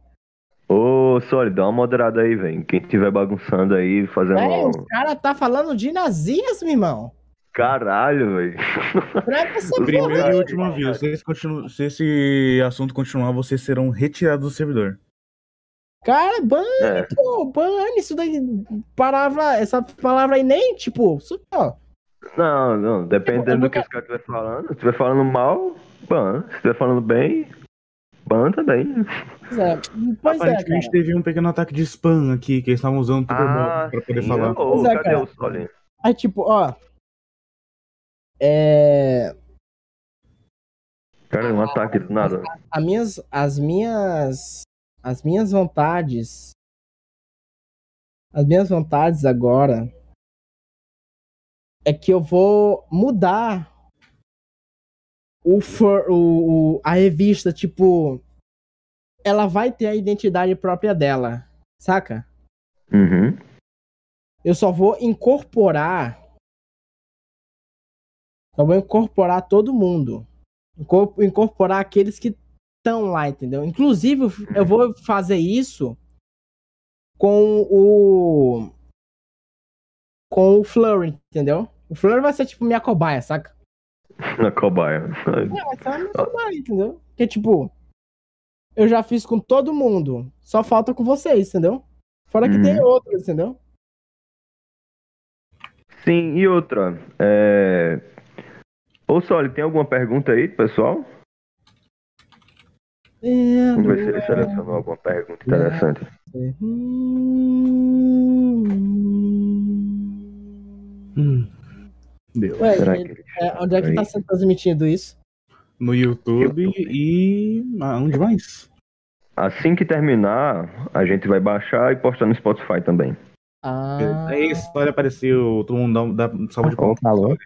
Ô, Soli, dá uma moderada aí, velho. Quem tiver bagunçando aí, fazendo. Véi, um- os caras tá falando de nazismo, irmão. Caralho, velho. É Primeiro porra. e última vez. Se, esse continu- se esse assunto continuar, vocês serão retirados do servidor. Cara, ban, É. pô, ban, isso daí, palavra, essa palavra aí nem, tipo, isso, ó, Não, não. Dependendo do nunca- que os caras estiver falando. Se estiver falando mal, bom. Se estiver falando bem, spam também. Pois é, pois é, Aparentemente cara. teve um pequeno ataque de spam aqui, que eles estavam usando o Tuberbot pra poder sim. falar. Pois é, cadê cara. o Soli? Aí, tipo, ó. É. Cara, um ataque do nada. As minhas, as minhas. As minhas vontades. As minhas vontades agora. É que eu vou mudar. O, for, o, o- a revista, tipo. Ela vai ter a identidade própria dela. Saca? Uhum. Eu só vou incorporar. Só vou incorporar todo mundo. Incor- Incorporar aqueles que estão lá, entendeu? Inclusive, eu vou fazer isso com o. Com o Flurry, entendeu? O Flurry vai ser tipo minha cobaia, saca? Na cobaia. É, vai ser minha cobaia, entendeu? Porque, tipo, eu já fiz com todo mundo. Só falta com vocês, entendeu? Fora que Uhum. tem outros, entendeu? Sim, e outra. É... Ô, Soli, tem alguma pergunta aí, pessoal? É, Vamos ver se ele selecionou alguma pergunta interessante. Hum. Deu. Ué, ele é, onde é que aí? tá sendo transmitido isso? No YouTube e. Ah, onde mais? Assim que terminar, a gente vai baixar e postar no Spotify também. Ah, É isso, olha, apareceu. Todo mundo dá, dá salva de palmas. Falou.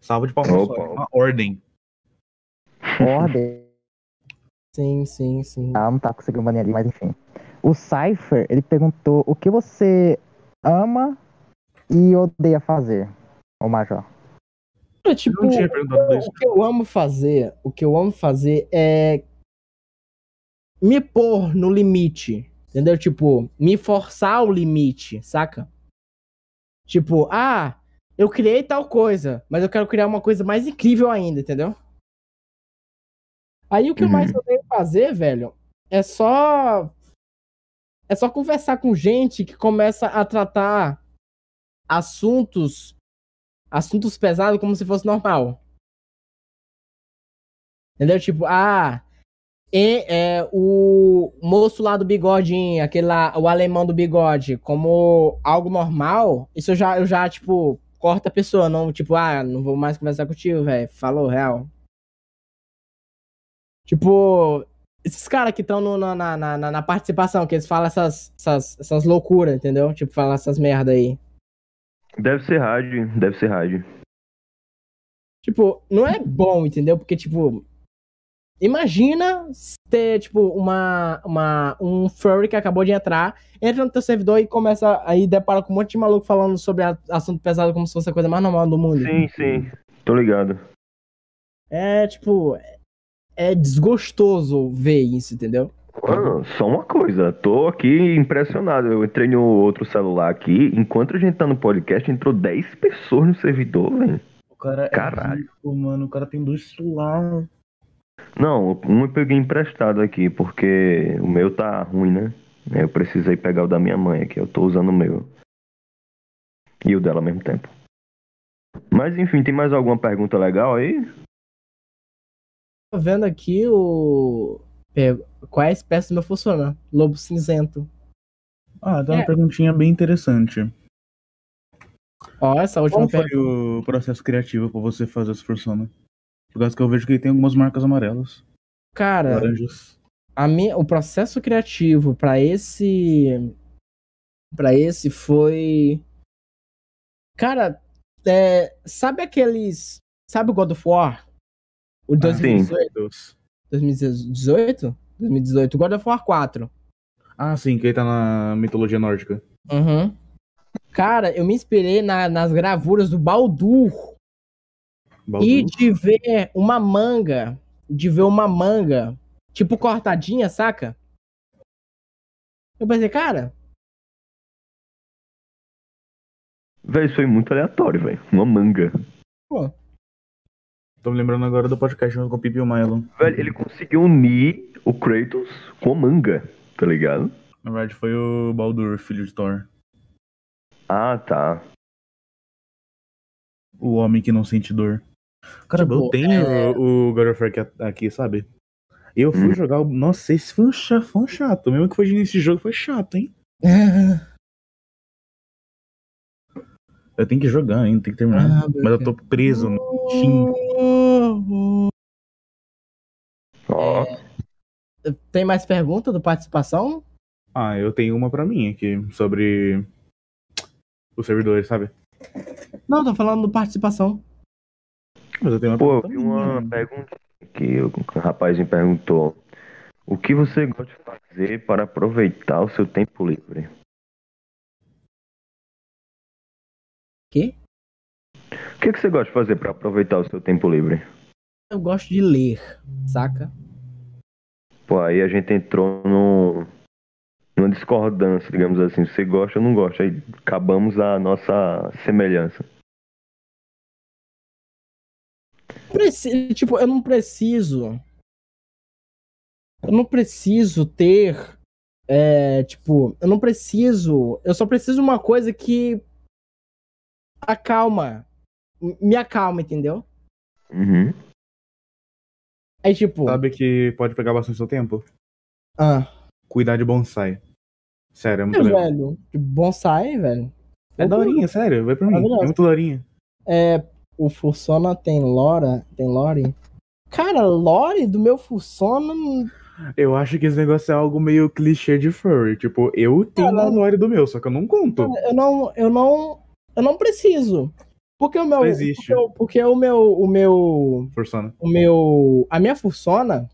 Salva de palmas. Opa. Uma ordem. Ordem. sim, sim, sim. Ah, não tá conseguindo banir ali, mas enfim. O Cypher, ele perguntou o que você ama e odeia fazer, ô Major. É, tipo, Eu não tinha perguntado isso. o que eu amo fazer, o que eu amo fazer é me pôr no limite, entendeu? Tipo, me forçar ao limite, saca? Tipo, ah, eu criei tal coisa, mas eu quero criar uma coisa mais incrível ainda, entendeu? Aí o que eu Uhum. mais odeio fazer, velho, é só é só conversar com gente que começa a tratar assuntos assuntos pesados como se fosse normal. Entendeu? Tipo, ah, e, é, o moço lá do bigodinho, aquele lá, o alemão do bigode, como algo normal, isso eu já, eu já, tipo, corta a pessoa, não, tipo, ah, não vou mais conversar contigo, velho. Falou, real. Tipo, esses caras que estão na, na, na, na participação, que eles falam essas, essas, essas loucuras, entendeu? Tipo, falam essas merda aí. Deve ser rádio, deve ser rádio. Tipo, não é bom, entendeu? Porque, tipo, imagina ter, tipo, uma, uma, um furry que acabou de entrar, entra no teu servidor e começa aí depara com um monte de maluco falando sobre a- assunto pesado como se fosse a coisa mais normal do mundo. Sim, sim. Tô ligado. É, tipo, é desgostoso ver isso, entendeu? Mano, só uma coisa, tô aqui impressionado. Eu entrei no outro celular aqui, enquanto a gente tá no podcast, entrou 10 pessoas no servidor, velho. O cara é Caralho. rico, mano. O cara tem dois celulares. Não, um eu peguei emprestado aqui, porque o meu tá ruim, né? Eu precisei pegar o da minha mãe aqui, eu tô usando o meu. E o dela ao mesmo tempo. Mas enfim, tem mais alguma pergunta legal aí? Tô vendo aqui o. é, Qual é a espécie do meu funcionário? Lobo cinzento. Ah, tem uma É. perguntinha bem interessante. Ó, essa última Qual foi pergunta. o processo criativo pra você fazer essa persona? Por causa que eu vejo que ele tem algumas marcas amarelas, Cara, laranjas. a minha, o processo criativo pra esse para esse foi cara é, sabe aqueles sabe o God of War o Ah, 2018 Deus. 2018 2018 God of War 4 Ah, sim, que ele tá na mitologia nórdica. uhum. cara eu me inspirei na- nas gravuras do Baldur Baldur. e de ver uma manga de ver uma manga tipo cortadinha saca eu pensei cara Véi, isso foi muito aleatório, velho. Uma manga. pô Tô me lembrando agora do podcast com o Pipi e o Milo. Velho, ele conseguiu unir o Kratos com a manga, tá ligado? Na verdade, foi o Baldur, filho de Thor. Ah, tá. O homem que não sente dor. Cara, Tipo, eu tenho o, o God of War aqui, sabe? Eu fui Hum. jogar. o- Nossa, esse foi um, cha- foi um chato. Mesmo que foi nesse jogo, foi chato, hein? Eu tenho que jogar ainda, tem que terminar. Ah, Mas eu tô preso no Steam. Ó, Tem mais pergunta do participação? Ah, eu tenho uma pra mim aqui sobre os servidores, sabe? Não, tô falando do participação. Mas eu tenho uma pô, pergunta vi uma pergunta que o rapaz me perguntou. O que você gosta de fazer para aproveitar o seu tempo livre? Quê? O que, que você gosta de fazer para aproveitar o seu tempo livre? Eu gosto de ler, saca? Pô, aí a gente entrou no, numa discordância, digamos assim. Você gosta ou não gosta? Aí acabamos a nossa semelhança. Preci- tipo, eu não preciso. Eu não preciso ter. É, tipo, eu não preciso. Eu só preciso de uma coisa que. Acalma. Me acalma, entendeu? Uhum. Aí, tipo. Sabe que pode pegar bastante seu tempo? Ah, Cuidar de bonsai. Sério, é muito é, legal. velho. De bonsai, velho. É daorinha, sério, vai pra mim. É muito daorinha. É, o Fursona tem Lora. Tem Lore? Cara, Lore do meu Fursona. Eu acho que esse negócio é algo meio clichê de furry. Tipo, eu tenho Cara, a lore do meu, só que eu não conto. Eu não. Eu não. Eu não preciso. Porque o meu. Não existe. Porque, o- porque o meu. O meu. Fursona. o meu. A minha Fursona,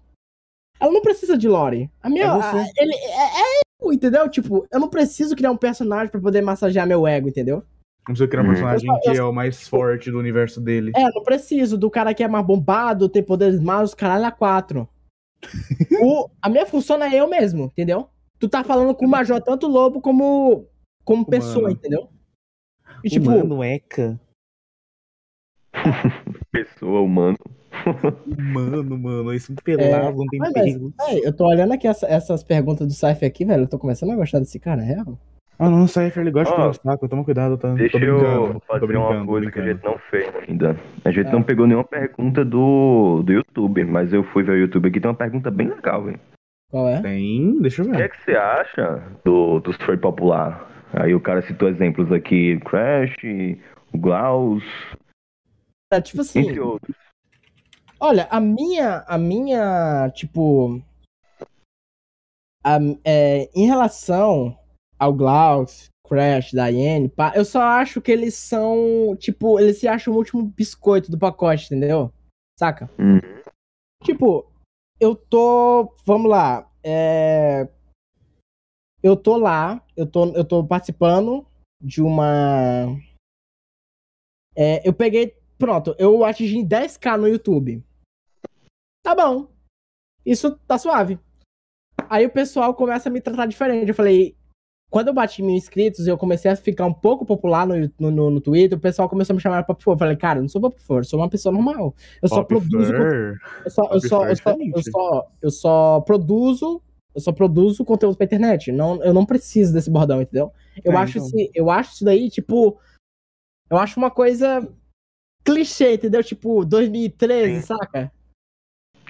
ela não precisa de lore. A minha. É você. a- ele é, é eu, entendeu? Tipo, eu não preciso criar um personagem pra poder massagear meu ego, entendeu? Se eu criar um Uhum. personagem eu que é o mais forte do universo dele. É, não preciso do cara que é mais bombado, tem poderes mais, caralho, a quatro. o, a minha Fursona é eu mesmo, entendeu? Tu tá falando com o Major tanto lobo como. como pessoa, Humano. entendeu? E tipo, Humano, Eca. Pessoa, humano. Humano, mano. Isso é pelado, não tem mas, mas. Ai, eu tô olhando aqui essa- essas perguntas do Cypher aqui, velho. Eu tô começando a gostar desse cara, é real. Ah, não, Cypher, ele gosta Ó, de saco. Toma cuidado, tá? Deixa tô brincando. eu tô fazer brincando, uma coisa que a gente não fez ainda. A gente Ah. não pegou nenhuma pergunta do, do YouTube, mas eu fui ver o YouTube aqui, tem uma pergunta bem legal, velho. Qual é? Tem, deixa eu O que é ver. que você acha do, dos foi popular? Aí o cara citou exemplos aqui, Crash, o Glaus, É, tipo assim, entre outros. olha, a minha, a minha, tipo, a- é, em relação ao Glaus, Crash, Diane, pá, eu só acho que eles são, tipo, eles se acham o último biscoito do pacote, entendeu? Saca? Uhum. Tipo, eu tô. Vamos lá. é, eu tô lá, eu tô, eu tô participando de uma. é, eu peguei. Pronto, eu atingi 10k no YouTube. Tá bom. Isso tá suave. Aí o pessoal começa a me tratar diferente. Eu falei. Quando eu bati mil inscritos, eu comecei a ficar um pouco popular no, no, no, no Twitter, o pessoal começou a me chamar de Pop Eu falei, cara, eu não sou Pop eu sou uma pessoa normal. Eu só Pop produzo eu só, eu só, é eu só, eu só, eu só produzo, eu só produzo conteúdo pra internet. Não, eu não preciso desse bordão, entendeu? Eu É, acho então. esse, eu acho isso daí, tipo, eu acho uma coisa clichê, entendeu? Tipo, 2013, Sim. saca?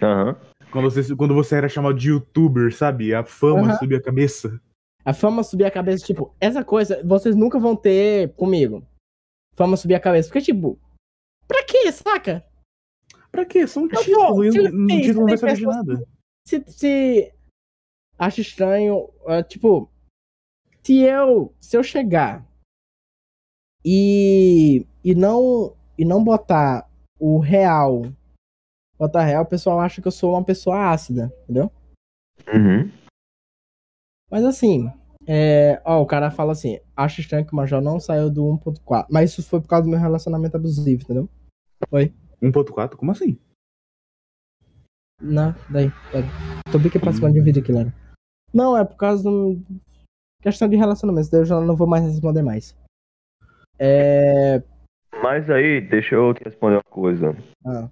Aham. Quando você, quando você era chamado de youtuber, sabe? A fama Aham. subia a cabeça. A fama subir a cabeça, tipo, essa coisa vocês nunca vão ter comigo. Fama subir a cabeça, porque tipo, pra quê, saca? Pra quê? Só um Eu título. um não vai servir de nada. se, se acho estranho, é, tipo, se eu se eu chegar e e não e não botar o real, botar real, o pessoal acha que eu sou uma pessoa ácida, entendeu? Uhum. Mas assim, é, ó, o cara fala assim, acho estranho que o Major não saiu do 1.4, mas isso foi por causa do meu relacionamento abusivo, entendeu? 1.4? Como assim? Não, daí, daí. Tô bem que participando de um vídeo aqui, Lara. Não, é por causa do. Questão de relacionamento, daí eu já não vou mais responder mais. É. Mas aí, deixa eu te responder uma coisa. Ah,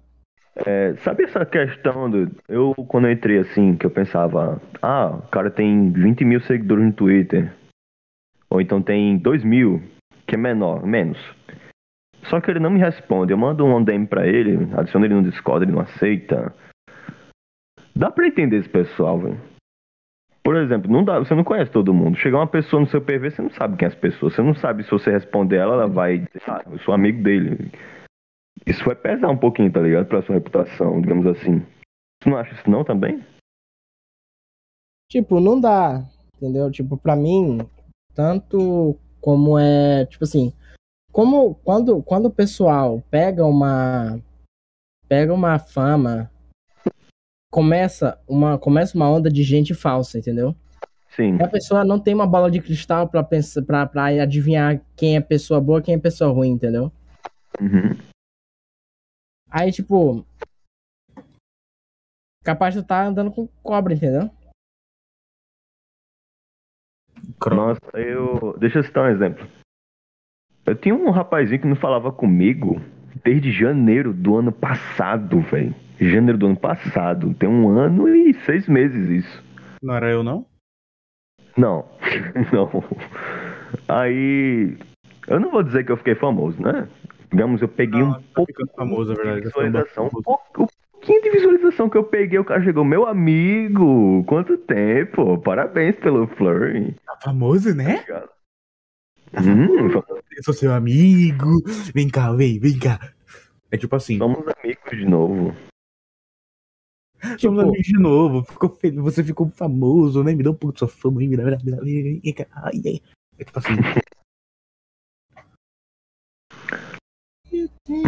É, sabe essa questão do. Eu, quando eu entrei assim, que eu pensava, ah, o cara tem 20 mil seguidores no Twitter. Ou então tem 2 mil, que é menor, menos. Só que ele não me responde. Eu mando um DM pra ele, adiciono ele no Discord, ele não aceita. Dá pra entender esse pessoal, velho. Por exemplo, não dá, você não conhece todo mundo. Chegar uma pessoa no seu PV, você não sabe quem é essa pessoa. Você não sabe se você responder ela, ela vai dizer, ah, eu sou amigo dele. Isso vai pesar um pouquinho, tá ligado? Pra sua reputação, digamos assim. Você não acha isso não também? Tipo, não dá, entendeu? Tipo, pra mim, tanto como é, tipo assim, como quando, quando o pessoal pega uma pega uma fama, começa uma começa uma onda de gente falsa, entendeu? Sim. E a pessoa não tem uma bola de cristal pra pensar para para adivinhar quem é pessoa boa, quem é pessoa ruim, entendeu? Uhum. Aí, tipo, capaz de tu tá andando com cobra, entendeu? Nossa, eu. Deixa eu citar um exemplo. Eu tinha um rapazinho que não falava comigo desde janeiro do ano passado, velho. Janeiro do ano passado. Tem um ano e seis meses isso. Não era eu, não? Não, não. Aí. Eu não vou dizer que eu fiquei famoso, né? Digamos, eu peguei Não, um tá pouco famoso, de verdade. tá visualização. Um pouco- pouquinho de visualização que eu peguei, o cara chegou. Meu amigo, quanto tempo? Parabéns pelo Flurry. Tá famoso, né? Hum, Eu sou seu amigo. Vem cá, vem, vem cá. É tipo assim, somos amigos de novo. Somos Tipo- amigos de novo. Ficou Você ficou famoso, né? Me dá um pouco de sua fama aí. me dá- me dá- me dá- vem cá. Ai, ai. É tipo assim.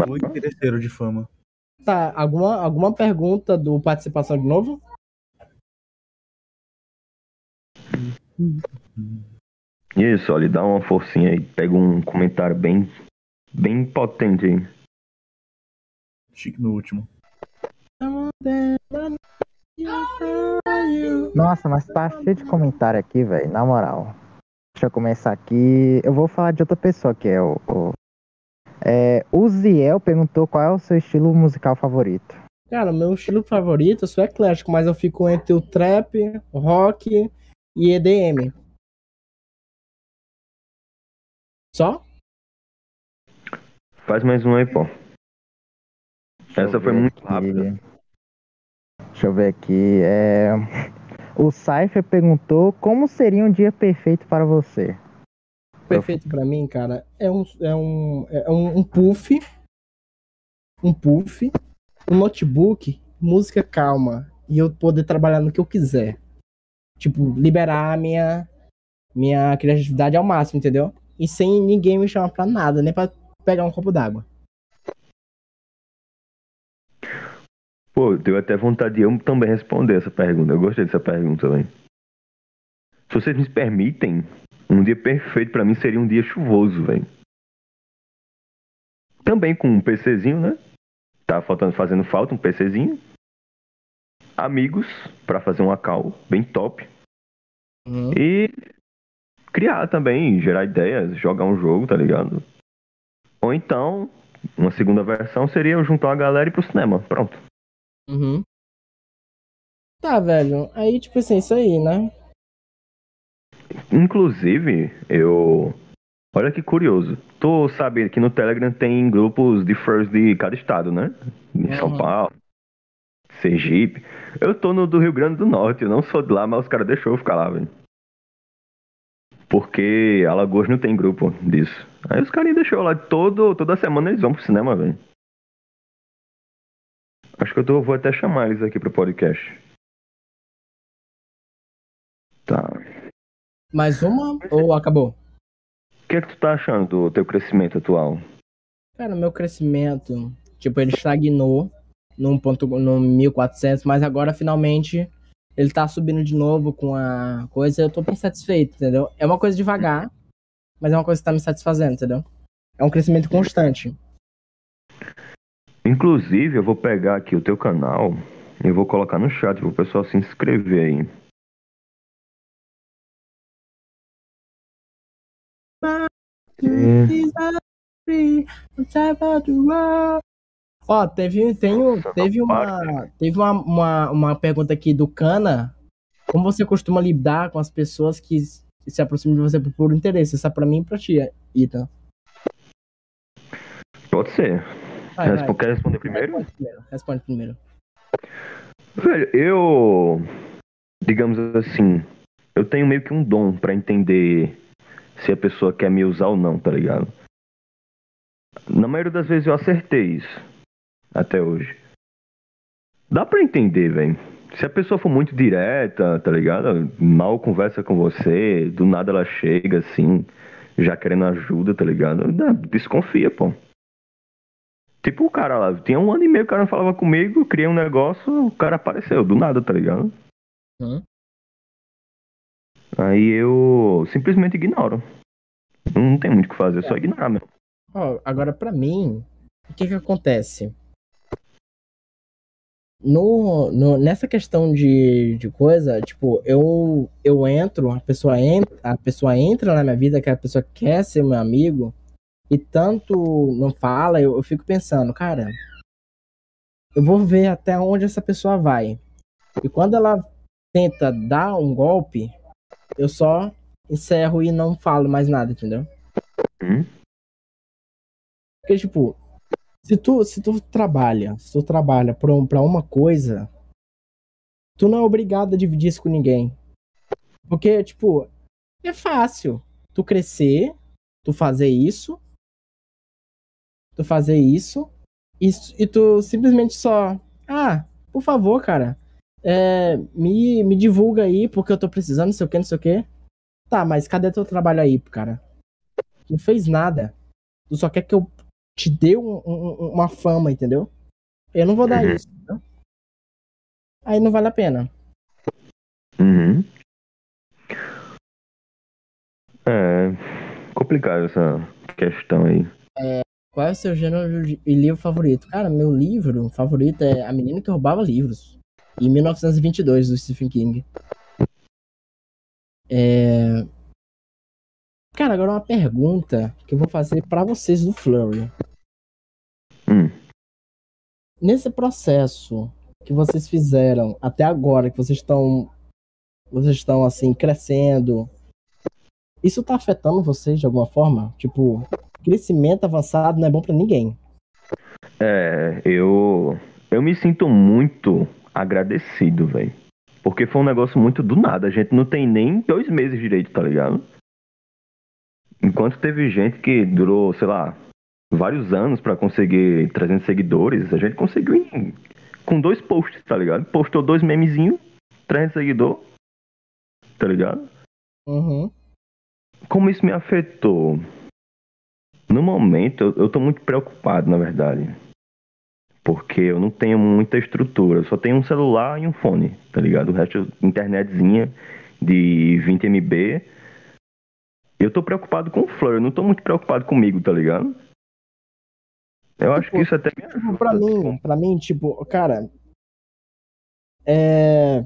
Muito interesseiro de fama. Tá, alguma, alguma pergunta do participação de novo? Isso, olha, dá uma forcinha aí. Pega um comentário bem, bem potente aí. Chique no último. Nossa, mas tá cheio de comentário aqui, velho. Na moral. Deixa eu começar aqui. Eu vou falar de outra pessoa que é o. O, é, o Ziel perguntou qual é o seu estilo musical favorito. Cara, meu estilo favorito, eu sou eclético, mas eu fico entre o trap, o rock e EDM. Só? Faz mais um aí, pô. Deixa Essa foi muito aqui. rápida. Deixa eu ver aqui. É... O Cypher perguntou como seria um dia perfeito para você. Perfeito pra mim, cara, é um, é um, é um, um puff, um puff, um notebook, música calma e eu poder trabalhar no que eu quiser. Tipo, liberar minha, minha criatividade ao máximo, entendeu? E sem ninguém me chamar pra nada, nem pra pegar um copo d'água. Pô, deu até vontade de eu também responder essa pergunta. Eu gostei dessa pergunta, velho. Se vocês me permitem, um dia perfeito pra mim seria um dia chuvoso, velho. Também com um PCzinho, né? Tá faltando, fazendo falta um PCzinho. Amigos pra fazer uma call bem top. Uhum. E criar também, gerar ideias, jogar um jogo, tá ligado? Ou então, uma segunda versão seria eu juntar uma galera e ir pro cinema. Pronto. Uhum. Tá, velho. Aí, tipo assim, isso aí, né? Inclusive, eu. Olha que curioso. Tu sabe que no Telegram tem grupos de furs de cada estado, né? De São Uhum. Paulo, Sergipe. Eu tô no do Rio Grande do Norte, eu não sou de lá, mas os caras deixou eu ficar lá, velho. Porque Alagoas não tem grupo disso. Aí os caras deixou lá todo, toda semana eles vão pro cinema, velho. Acho que eu tô- vou até chamar eles aqui pro podcast. Tá. Mais uma ou acabou? O que é que tu tá achando do teu crescimento atual? Cara, meu crescimento, tipo, ele estagnou num ponto, no 1400, mas agora finalmente ele tá subindo de novo com a coisa, eu tô bem satisfeito, entendeu? É uma coisa devagar, mas é uma coisa que tá me satisfazendo, entendeu? É um crescimento constante. Inclusive, eu vou pegar aqui o teu canal e vou colocar no chat pro pessoal se inscrever aí. Ó, teve, tem, Nossa, teve, uma, teve uma, uma, uma pergunta aqui do Cana. Como você costuma lidar com as pessoas que se aproximam de você por puro interesse? Essa é pra mim e pra ti, Ita. Pode ser. Vai, vai. Quer responder primeiro? Responde primeiro. Responde primeiro. Velho, eu. Digamos assim. Eu tenho meio que um dom pra entender se a pessoa quer me usar ou não, tá ligado? Na maioria das vezes eu acertei isso. Até hoje. Dá pra entender, velho. Se a pessoa for muito direta, tá ligado? Mal conversa com você, do nada ela chega assim, já querendo ajuda, tá ligado? Dá- Desconfia, pô. Tipo o cara lá, tinha um ano e meio que o cara não falava comigo, eu criei um negócio, o cara apareceu, do nada, tá ligado? Uhum. Aí eu simplesmente ignoro. Não tem muito o que fazer, é só ignorar mesmo. Ó, agora pra mim, o que que acontece? No, no- nessa questão de, de coisa, tipo, eu, eu entro, a pessoa entra, a pessoa entra na minha vida, que a pessoa quer ser meu amigo, e tanto não fala, eu, eu fico pensando, cara, eu vou ver até onde essa pessoa vai. E quando ela tenta dar um golpe, eu só encerro e não falo mais nada, entendeu? Hum? Porque, tipo, se tu, se tu trabalha, se tu trabalha pra, pra uma coisa, tu não é obrigado a dividir isso com ninguém. Porque, tipo, é fácil tu crescer, tu fazer isso, tu fazer isso, e, e tu simplesmente só, ah, por favor, cara, é, me, me divulga aí porque eu tô precisando, não sei o que, não sei o que. Tá, mas cadê teu trabalho aí, cara? Tu não fez nada. Tu só quer que eu te dê um- um- uma fama, entendeu? Eu não vou dar Uhum. isso. entendeu? Aí não vale a pena. Uhum. É complicado essa questão aí. Qual é o seu gênero e livro favorito? Cara, meu livro favorito é A Menina que Roubava Livros, em 1922, do Stephen King. É... Cara, agora uma pergunta que eu vou fazer pra vocês do Flurry. Hum. Nesse processo que vocês fizeram até agora, que vocês estão vocês estão assim crescendo, isso tá afetando vocês de alguma forma? Tipo, crescimento avançado não é bom pra ninguém. É, eu eu me sinto muito agradecido, velho. Porque foi um negócio muito do nada. A gente não tem nem dois meses direito, tá ligado? Enquanto teve gente que durou, sei lá, vários anos pra conseguir 300 seguidores, a gente conseguiu em- com dois posts, tá ligado? Postou dois memezinhos, 300 seguidores, tá ligado? Uhum. Como isso me afetou? No momento, eu, eu tô muito preocupado, na verdade. Porque eu não tenho muita estrutura. Eu só tenho um celular e um fone, tá ligado? O resto, internetzinha de 20 MB. Eu tô preocupado com o Fleur, eu não tô muito preocupado comigo, tá ligado? Eu acho que isso até me Tipo, pra mim, pra mim, tipo, cara, é.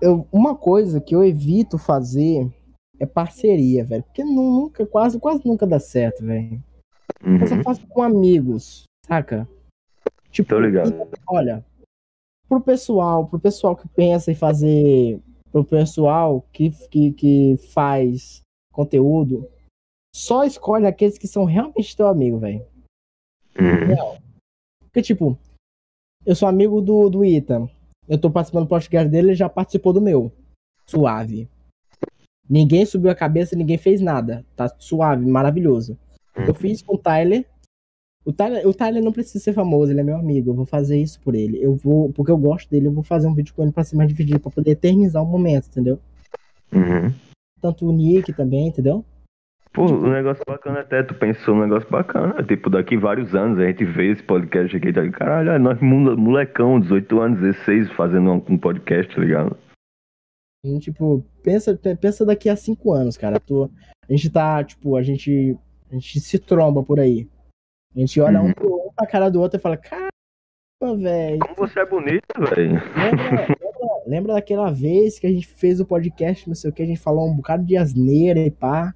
Eu, uma coisa que eu evito fazer é parceria, velho. Porque nu- nunca, quase, quase nunca dá certo, velho. Eu só Uhum, faço com amigos, saca? Tipo, tô ligado. olha, pro pessoal, pro pessoal que pensa em fazer, pro pessoal que, que, que faz conteúdo, só escolhe aqueles que são realmente teu amigo, velho. Uhum, Porque, tipo, eu sou amigo do, do Ita. Eu tô participando do podcast dele, ele já participou do meu. Suave. Ninguém subiu a cabeça, ninguém fez nada. Tá suave, maravilhoso. Eu fiz com o Tyler. O Tyler, o Tyler não precisa ser famoso, ele é meu amigo. Eu vou fazer isso por ele. Eu vou, porque eu gosto dele, eu vou fazer um vídeo com ele pra ser mais dividido, pra poder eternizar o momento, entendeu? uhum. Tanto o Nick também, entendeu? Pô, um negócio bacana até, tu pensou um negócio bacana. Tipo, daqui vários anos a gente vê esse podcast aqui, tá ligado? Caralho, nós mole- molecão, 18 anos, 16, fazendo um, um podcast, tá ligado? E, tipo, pensa, pensa daqui a cinco anos, cara. A gente tá, tipo, a gente, a gente se tromba por aí. A gente olha Uhum. um, pro, um pra cara do outro e fala, caramba, velho. Como você é bonito, velho. Lembra, lembra, lembra daquela vez que a gente fez o podcast, não sei o que, a gente falou um bocado de asneira e pá.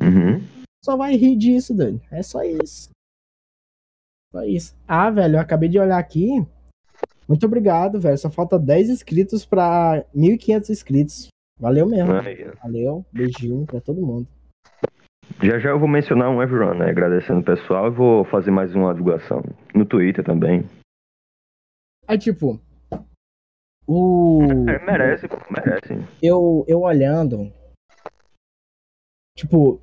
Uhum. Só vai rir disso, Dani. É só isso. Só isso. Ah, velho, eu acabei de olhar aqui. Muito obrigado, velho. Só falta 10 inscritos pra 1.500 inscritos. Valeu mesmo. Aí, Valeu. Beijinho pra todo mundo. Já já eu vou mencionar um everyone, né? Agradecendo o pessoal e vou fazer mais uma divulgação. No Twitter também. Aí, tipo, o. É, merece, pô, merece. eu, eu olhando, tipo,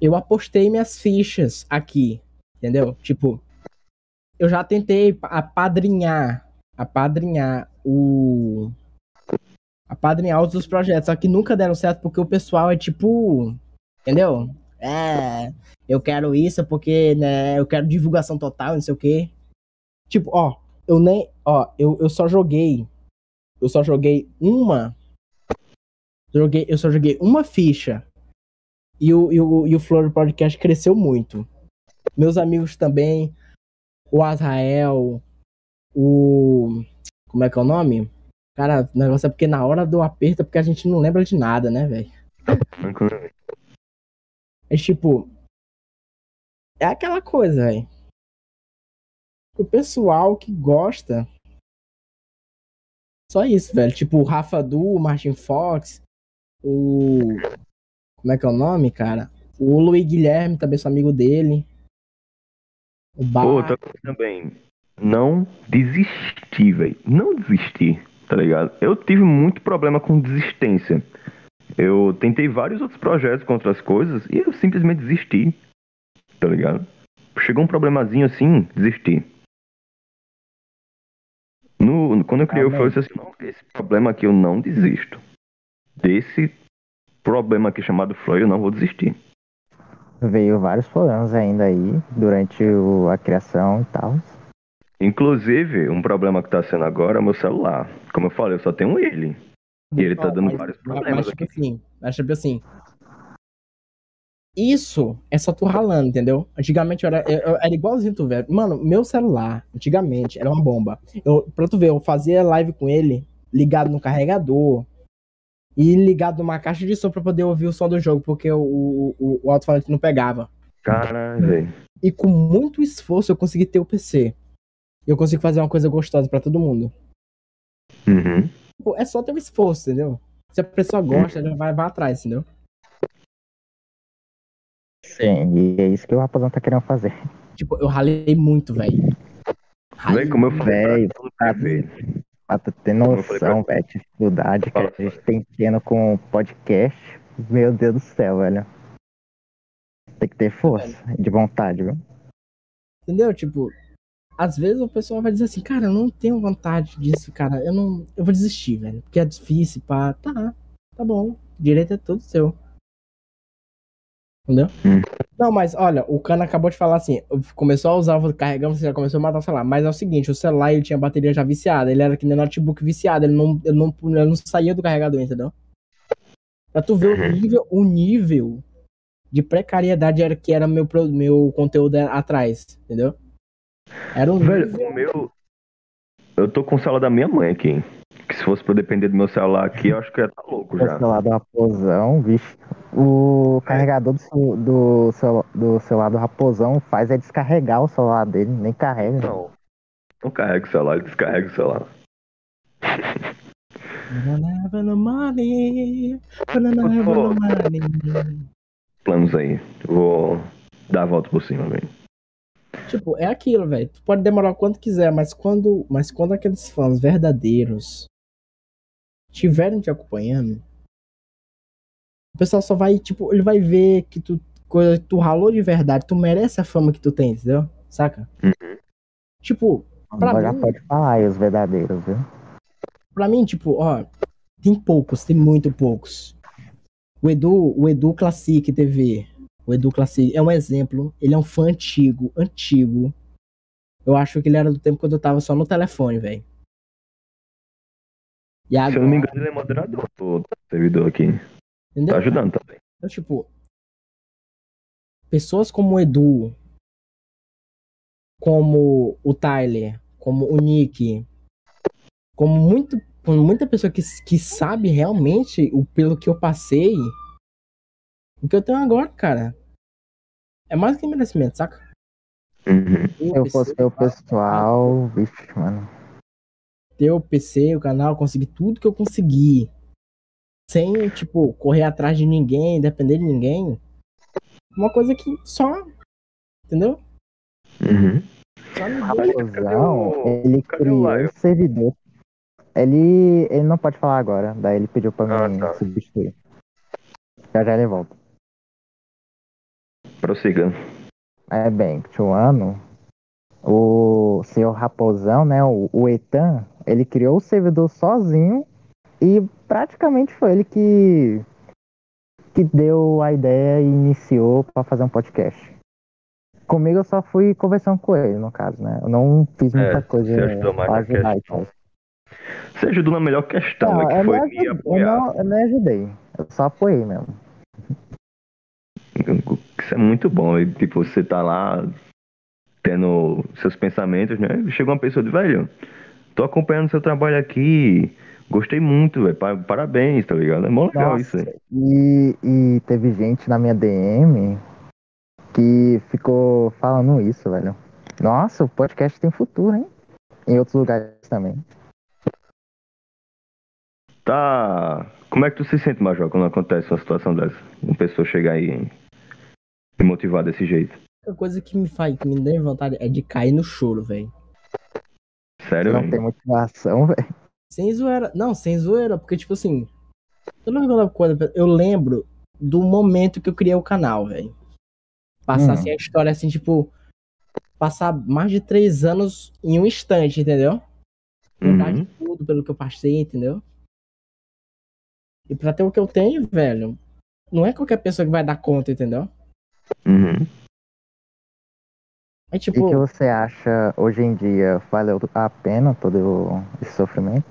eu apostei minhas fichas aqui, entendeu? Tipo, eu já tentei pa- apadrinhar, apadrinhar o apadrinhar os dos projetos, só que nunca deram certo porque o pessoal é tipo, entendeu? É, eu quero isso porque, né, eu quero divulgação total, não sei o quê. Tipo, ó, eu nem, ó, eu, eu só joguei eu só joguei uma. Joguei, eu só joguei uma ficha. E o, e o, e o Flor Podcast cresceu muito. Meus amigos também. O Azrael. O. Como é que é o nome? Cara, o negócio é porque na hora do aperto é porque a gente não lembra de nada, né, velho? É tipo. É aquela coisa, velho. O pessoal que gosta. Só isso, velho. Tipo, o Rafa Du, o Martin Fox, o. Como é que é o nome, cara? O Luiz Guilherme, também sou amigo dele. Bar. Outra coisa também, não desistir, velho. Não desistir, tá ligado? Eu tive muito problema com desistência. Eu tentei vários outros projetos com outras coisas e eu simplesmente desisti, tá ligado? Chegou um problemazinho assim, desisti. No, no- quando eu criei. Flow, eu disse assim, não, esse problema aqui eu não desisto. Desse problema aqui chamado Flow, eu não vou desistir. Veio vários problemas ainda aí durante o- a criação e tal. Inclusive, um problema que tá sendo agora é o meu celular. Como eu falei, eu só tenho ele. E ele tá Ó, dando mas- vários mas, problemas tipo aqui. assim, mas tipo assim. Isso é só tu ralando, entendeu? Antigamente eu era, eu, eu era igualzinho tu, velho. Mano, meu celular, antigamente, era uma bomba. Eu, pra tu ver, eu fazia live com ele ligado no carregador e ligado numa caixa de som pra poder ouvir o som do jogo, porque o, o, o, o alto-falante não pegava. Caralho, velho. E com muito esforço eu consegui ter o PC. E eu consigo fazer uma coisa gostosa pra todo mundo. Uhum. Pô, é só ter um esforço, entendeu? Se a pessoa gosta, ela vai, vai atrás, entendeu? Sim, e é isso que o Raposão tá querendo fazer. Tipo, eu ralei muito, velho. Véi, como eu falei, Velho, pra ver. Pra tu ter noção, velho, a dificuldade que a gente tem tendo com podcast. Meu Deus do céu, velho. Tem que ter força de vontade, viu? Entendeu? Tipo, às vezes o pessoal vai dizer assim, cara, eu não tenho vontade disso, cara. Eu não. Eu vou desistir, velho. Porque é difícil, pá. Tá, tá bom. Direito é todo seu. Entendeu? Hum. Não, mas olha, o Cano acabou de falar assim, começou a usar você já começou a matar o celular. Mas é o seguinte, o celular ele tinha bateria já viciada, ele era que nem notebook viciado, ele não, ele não, ele não saía do carregador, entendeu? Pra tu ver o nível, o nível de precariedade era que era meu, meu conteúdo atrás, entendeu? Era um Velho, nível. o meu. Eu tô com o celular da minha mãe aqui. Que se fosse pra depender do meu celular aqui, eu acho que ia estar louco O já. celular do Raposão, vixe. O carregador do, do, do celular do Raposão faz é descarregar o celular dele, nem carrega. Não. Não carrega o celular, ele descarrega o celular. Planos aí. Eu vou dar a volta por cima, velho. Tipo, é aquilo, velho. Tu pode demorar o quanto quiser, mas quando, mas quando aqueles fãs verdadeiros estiverem te acompanhando, o pessoal só vai, tipo, ele vai ver que tu, coisa, tu ralou de verdade, tu merece a fama que tu tem, entendeu? Saca? Uhum. Tipo, pra Agora mim- pode falar aí os verdadeiros, viu? Pra mim, tipo, ó, tem poucos, tem muito poucos. O Edu, o Edu Classic TV, o Edu Classic é um exemplo. Ele é um fã antigo, antigo. Eu acho que ele era do tempo quando eu tava só no telefone, velho. E Se eu agora, não me engano, ele é moderador do servidor aqui. entendeu? Tá ajudando também. Então, tipo, pessoas como o Edu, como o Tyler, como o Nick, como muito, como muita pessoa que, que sabe realmente o pelo que eu passei, o que eu tenho agora, cara, é mais que merecimento, saca? Uhum. Se eu fosse o pessoal, vixe, mano. Ter o PC, o canal, conseguir tudo que eu consegui. Sem, tipo, correr atrás de ninguém, depender de ninguém. Uma coisa que só. Entendeu? Uhum. Só ele criou o servidor. Ele, ele não pode falar agora, daí ele pediu pra Ah, mim tá. substituir. Já já ele volta. Prossiga. É bem, Chuano, o senhor Raposão, né, o, o Etan, ele criou o servidor sozinho e praticamente foi ele que que deu a ideia e iniciou pra fazer um podcast. Comigo eu só fui conversando com ele, no caso, né? Eu não fiz muita É, coisa você ajudou mais na ajudar e questão. tal. Você ajudou na melhor questão, Não, é que foi me ajudei, eu, não, eu não ajudei. Eu só apoiei mesmo. Isso é muito bom. Tipo, você tá lá tendo seus pensamentos, né? Chega uma pessoa e diz, velho, tô acompanhando seu trabalho aqui. Gostei muito, velho. pa- Parabéns, tá ligado? É mó legal isso aí. E, e teve gente na minha DM que ficou falando isso, velho. Nossa, o podcast tem futuro, hein? Em outros lugares também. Tá. Como é que tu se sente, Major, quando acontece uma situação dessa? Uma pessoa chegar aí e motivar desse jeito. A única coisa que me faz, que me dá vontade é de cair no choro, velho. Sério, Não velho? tem motivação, velho. Sem zoeira. Não, sem zoeira, porque, tipo assim. Lembro coisa. Eu lembro do momento que eu criei o canal, velho. Passar Hum. assim a história assim, tipo. Passar mais de três anos em um instante, entendeu? De Uhum. tudo pelo que eu passei, entendeu? E pra ter o que eu tenho, velho, não é qualquer pessoa que vai dar conta, entendeu? Uhum. É E tipo, que você acha hoje em dia valeu a pena todo esse sofrimento?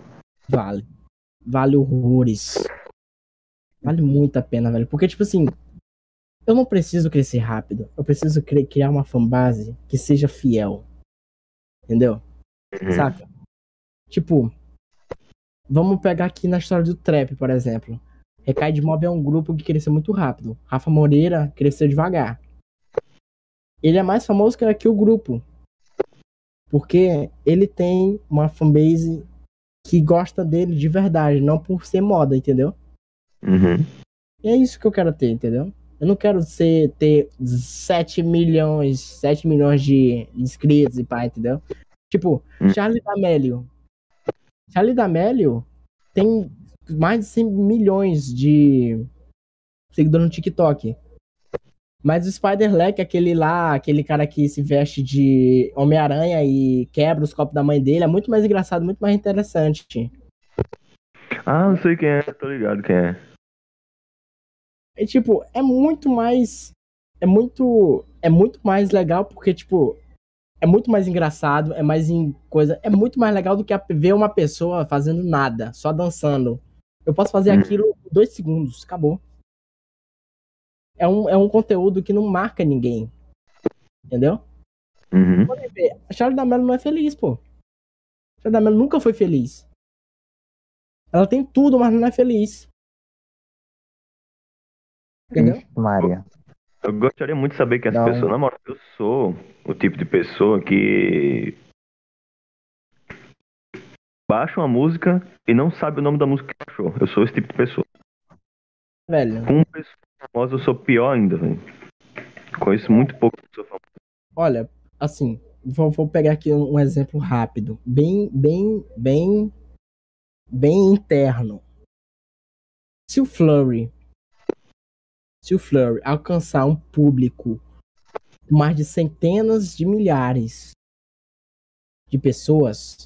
vale. Vale horrores. Vale muito a pena, velho. Porque, tipo assim, eu não preciso crescer rápido. Eu preciso cri- criar uma fanbase que seja fiel. Entendeu? Uhum. Saca? Tipo, vamos pegar aqui na história do trap, por exemplo. Recai de Mob é um grupo que cresceu muito rápido. Rafa Moreira cresceu devagar. Ele é mais famoso que, o grupo. Porque ele tem uma fanbase que gosta dele de verdade, não por ser moda, entendeu? Uhum. E é isso que eu quero ter, entendeu? Eu não quero ser, ter 7 milhões, 7 milhões de inscritos e pá, entendeu? Tipo, Hum. Charlie D'Amelio. Charlie D'Amelio tem mais de 100 milhões de seguidores no TikTok. Mas o Spider-Leck, aquele lá, aquele cara que se veste de Homem-Aranha e quebra os copos da mãe dele, é muito mais engraçado, muito mais interessante. Ah, não sei quem é, tô ligado quem é. É tipo, é muito mais. É muito. É muito mais legal porque, tipo. É muito mais engraçado, é mais em coisa. É muito mais legal do que ver uma pessoa fazendo nada, só dançando. Eu posso fazer Hum. aquilo em dois segundos, acabou. É um, é um conteúdo que não marca ninguém. Entendeu? Uhum. Pode ver, a Charlie D'Amelio não é feliz, pô. A Charlie D'Amelio nunca foi feliz. Ela tem tudo, mas não é feliz. Entendeu? Ixi, Maria. Eu gostaria muito de saber quem é essa Não. pessoa. Na moral, eu sou o tipo de pessoa que baixa uma música e não sabe o nome da música que baixou. Eu sou esse tipo de pessoa. Velho. Com pessoa famosa, eu sou pior ainda, velho. Conheço muito pouco. Olha, assim, vou, vou pegar aqui um, exemplo rápido, bem, bem, bem, bem interno. Se o Flurry, se o Flurry alcançar um público mais de centenas de milhares de pessoas,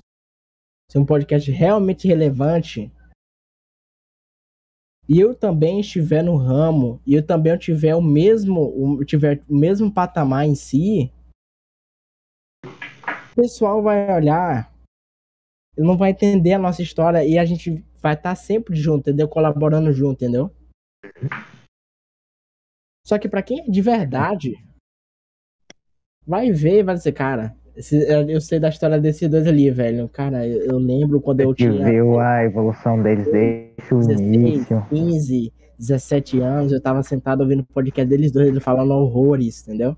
se um podcast realmente relevante, e eu também estiver no ramo, e eu também tiver o mesmo, o- tiver o mesmo patamar em si, o pessoal vai olhar, não vai entender a nossa história e a gente vai estar sempre junto, entendeu? Colaborando junto, entendeu? Só que pra quem é de verdade, vai ver vai dizer, cara, esse- eu sei da história desses dois ali, velho. Cara, eu, eu lembro quando eu Que tinha viu a evolução deles desde o 16, início. 15, 17 anos, eu tava sentado ouvindo o podcast deles dois, ele falando horrores, entendeu?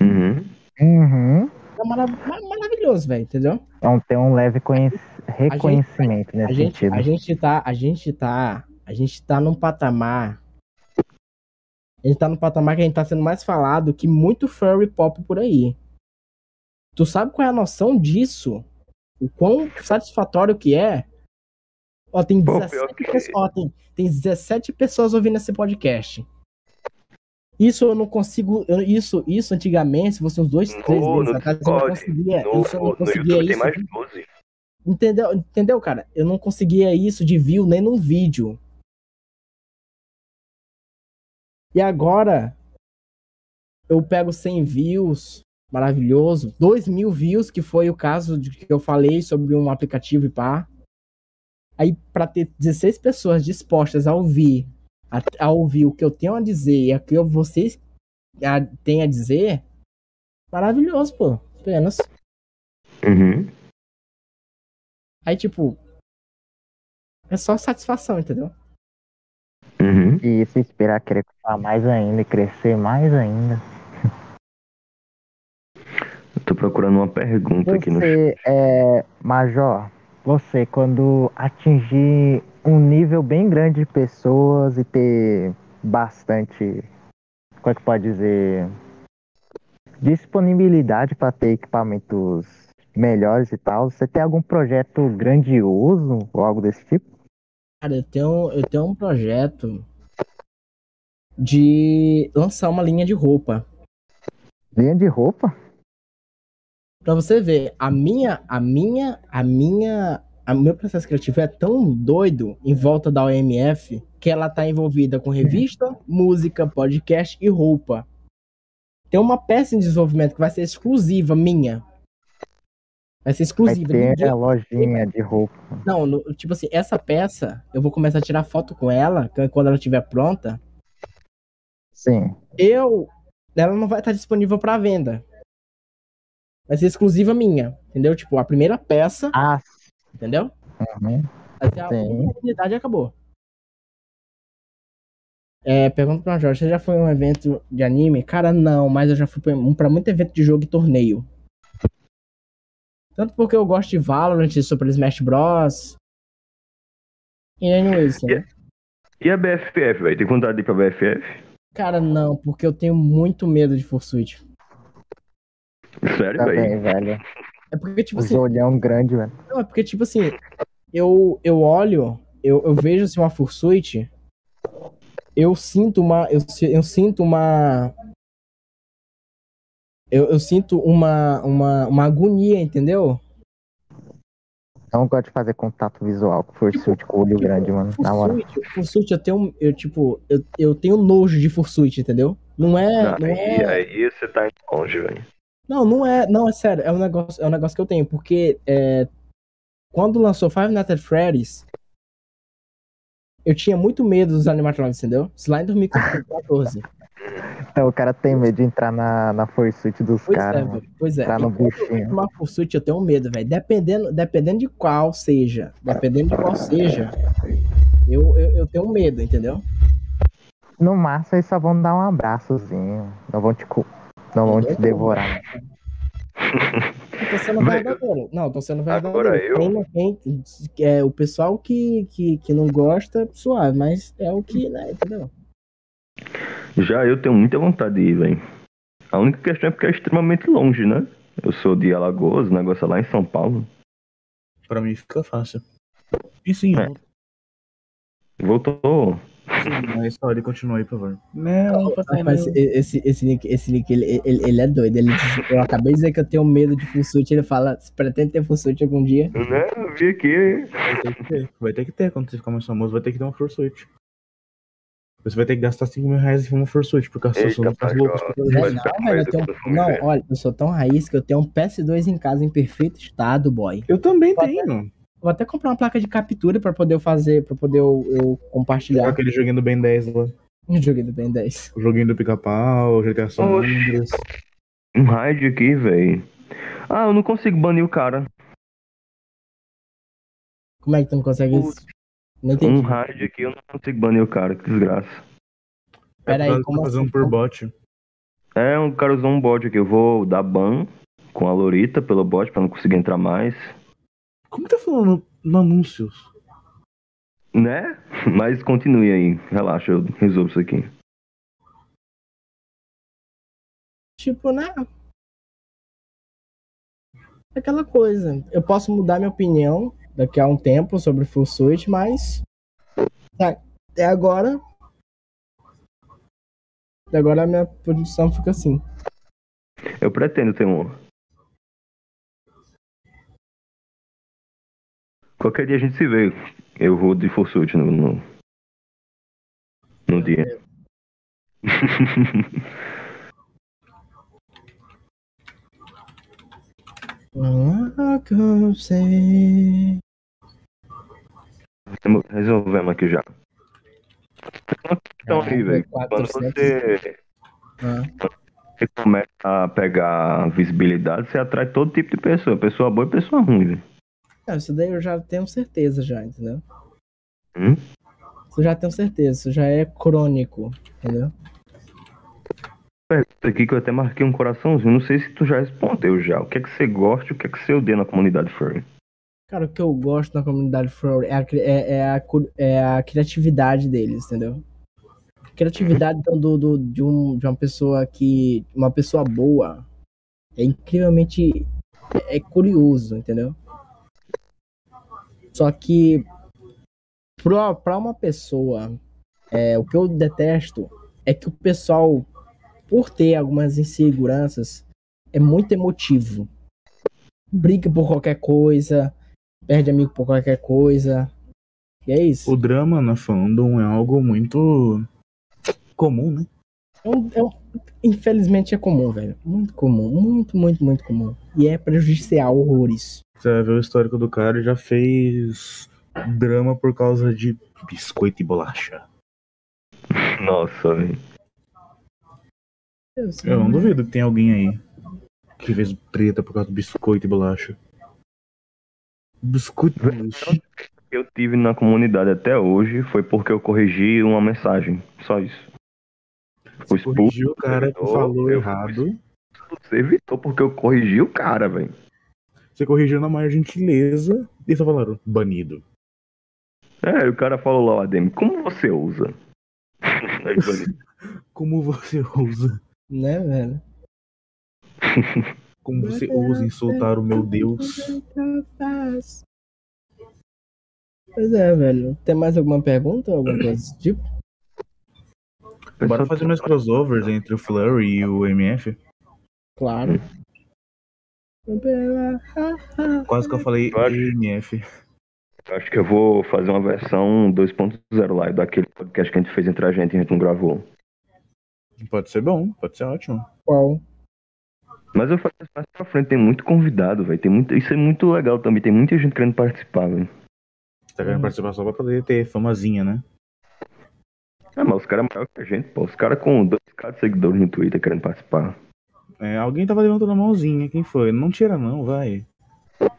Uhum. Uhum. É marav- ma- maravilhoso, velho, entendeu? Então tem um leve conhec- reconhecimento A nesse gente, sentido. a gente tá, a gente tá, a gente tá num patamar. A gente tá num patamar que a gente tá sendo mais falado que muito furry pop por aí. Tu sabe qual é a noção disso? O quão satisfatório que é? Ó, tem Pô, 17, pior que- pessoas, ó, tem, tem 17 pessoas ouvindo esse podcast. Isso eu não consigo. eu- isso, isso antigamente, se fosse uns dois, No- três meses atrás, eu não conseguia. No, isso eu não conseguia isso. mais de 12. Entendeu, entendeu, cara? Eu não conseguia isso de view nem num vídeo. E agora eu pego 100 views, maravilhoso. 2 mil views, que foi o caso de que eu falei sobre um aplicativo e pá. Aí, pra ter 16 pessoas dispostas a ouvir, a, a ouvir o que eu tenho a dizer e o que eu- vocês a- têm a dizer, maravilhoso, pô. Apenas. Uhum. Aí, tipo. É só satisfação, entendeu? Uhum. E se inspirar a querer falar mais ainda e crescer mais ainda. Tô procurando uma pergunta aqui no chat. Você, é, Major, você quando atingir um nível bem grande de pessoas e ter bastante, como é que pode dizer, disponibilidade para ter equipamentos melhores e tal, você tem algum projeto grandioso ou algo desse tipo? Cara, eu tenho, eu tenho um projeto de lançar uma linha de roupa. Linha de roupa? Pra você ver, a minha, a minha, a minha, o meu processo criativo é tão doido em volta da OMF que ela tá envolvida com revista, música, podcast e roupa. Tem uma peça em desenvolvimento que vai ser exclusiva minha. Vai ser Vai exclusiva. ter ninguém- a lojinha de roupa. Não, no- tipo assim, essa peça, eu vou começar a tirar foto com ela que- quando ela estiver pronta. Sim. Eu. Ela não vai estar disponível para venda. Vai ser exclusiva minha, entendeu? Tipo, a primeira peça, Ah, entendeu? uhum. Vai ser a Sim. única unidade e acabou. É, pergunta pra Jorge, você já foi em um evento de anime? Cara, não, mas eu já fui pra, um- muito evento de jogo e torneio. Tanto porque eu gosto de Valorant, Super Smash Bros. E anyways, né? E a BFF, velho? Tem vontade de ir pra BFF? Cara, não, porque eu tenho muito medo de Fursuit. Sério, velho? Também, velho. É porque, tipo Os assim, olhão grande, velho. não, é porque, tipo assim, eu, eu olho, eu, eu vejo assim uma Fursuit, eu sinto uma. Eu, eu sinto uma. Eu, eu sinto uma, uma, uma agonia, entendeu? Não gosto de fazer contato visual com fursuit com olho grande, mano. Na moral. Fursuit, Fursuit, eu tenho. Eu, tipo, eu, eu tenho nojo de Fursuit, entendeu? Não é. Não, Não, aí, é, aí você tá longe, velho. Não, não é. Não, é sério. É um negócio, é um negócio que eu tenho. Porque é, quando lançou Five Nights at Freddy's, eu tinha muito medo dos animatronics, entendeu? Isso lá em 2014. Então o cara tem medo de entrar na, na fursuit dos Pois caras, é, mano. Pois é. Entrar no vejo Uma Fursuit, eu tenho medo, velho. Dependendo, dependendo de qual seja. Dependendo de qual seja. Eu, eu, eu tenho medo, entendeu? No máximo eles só vão dar um abraçozinho. Não vão te, cu- não vão te devorar. Tô sendo Mas- verdadeiro. Não, tô sendo Agora verdadeiro. eu- Quem não- quem- é, o pessoal que, que, que não gosta, suave, mas é o que, né, entendeu? Já eu tenho muita vontade de ir, velho. A única questão é porque é extremamente longe, né? Eu sou de Alagoas, o negócio é lá em São Paulo. Pra mim fica fácil. E sim, É. Voltou. Sim, só ele continua aí, por favor. Não, não Rapaz, não. esse, esse Nick, esse Nick ele, ele, ele é doido. Ele, diz- eu acabei de dizer que eu tenho medo de Fursuit. Ele fala, você pretende ter Fursuit algum dia? Né? Eu vi aqui. Vai ter que ter. Vai ter que ter. Quando você ficar mais famoso, vai ter que ter uma fursuit. Você vai ter que gastar 5 mil reais em uma fursuit, porque a situação Eita, das loucas Não, olha, eu sou tão raiz que eu tenho um PS2 em casa em perfeito estado, boy. Eu também tenho. Vou até comprar uma placa de captura pra poder eu fazer, pra poder eu, eu compartilhar Aquele joguinho do Ben 10 lá. o jogo do Ben 10. O joguinho do pica-pau, GTA San Oxi. Andreas. Um raid aqui, velho. Ah, eu não consigo banir o cara. Como é que tu não consegue isso? Não entendi. Um raid aqui, eu não consigo banir o cara. Que desgraça. Pera aí, é que como tá fazendo assim? por bot. É, um cara usou um bot aqui. Eu vou dar ban com a Lorita pelo bot pra não conseguir entrar mais. Como que tá falando no anúncios? Né? Mas continue aí. Relaxa, eu resolvo isso aqui. Tipo, né? aquela coisa. Eu posso mudar minha opinião daqui a um tempo sobre o Fursuit, mas até agora. Até agora a minha posição fica assim. Eu pretendo ter um. Qualquer dia a gente se vê. Eu vou de Fursuit no, no, no dia. Ah, cansei. Tamo- Resolvemos aqui já. Então aí, velho. 400. Quando você, Ah, você começa a pegar visibilidade, você atrai todo tipo de pessoa. Pessoa boa e pessoa ruim, velho. Não, isso daí eu já tenho certeza já, entendeu? Hum? Isso eu já tenho certeza, isso já é crônico, entendeu? Pergunta aqui que eu até marquei um coraçãozinho. Não sei se tu já respondeu já. O que é que você gosta e o que é que você odeia na comunidade furry? Cara, o que eu gosto na comunidade furry é a, é, é a, é a criatividade deles, entendeu? Criatividade então, do, do- de, um, de uma pessoa que. Uma pessoa boa é incrivelmente. É, é curioso, entendeu? Só que. Pra, pra uma pessoa. É, o que eu detesto é que o pessoal, por ter algumas inseguranças, é muito emotivo. Briga por qualquer coisa, perde amigo por qualquer coisa. E é isso. O drama na fandom é algo muito comum, né? É um- é um- infelizmente é comum, velho. Muito comum. Muito, muito, muito comum. E é prejudicial horrores. Você vai ver o histórico do cara já fez drama por causa de biscoito e bolacha. Nossa, velho. Eu não duvido que tem alguém aí que fez treta por causa do biscoito e bolacha. Biscoito e bolacha. que eu tive na comunidade até hoje foi porque eu corrigi uma mensagem. Só isso. Você corrigiu o cara servidor, falou eu errado. do servidor porque eu corrigi o cara, velho. Você corrigiu na maior gentileza e só falaram, banido. É, o cara falou lá, o ADM, como você usa? Como você ousa? Né, velho? Como você ousa insultar o meu Deus? Pois é, velho. Tem mais alguma pergunta? Alguma coisa desse tipo? Bora fazer mais crossovers entre o Flurry e o MF? Claro. Quase que eu falei Eu acho- MF. Acho que eu vou fazer uma versão 2.0 lá, daquele podcast que a gente fez entre a gente e a gente não gravou. Pode ser bom, pode ser ótimo. Qual? Mas eu faço mais pra frente, tem muito convidado, velho. Tem muito... Isso é muito legal também, tem muita gente querendo participar, velho. Você tá querendo participar só pra poder ter famazinha, né? Ah, mas os caras é maior que a gente, pô. Os caras com 2k de seguidores no Twitter querendo participar. É, alguém tava levantando a mãozinha, quem foi? Não tira não, vai.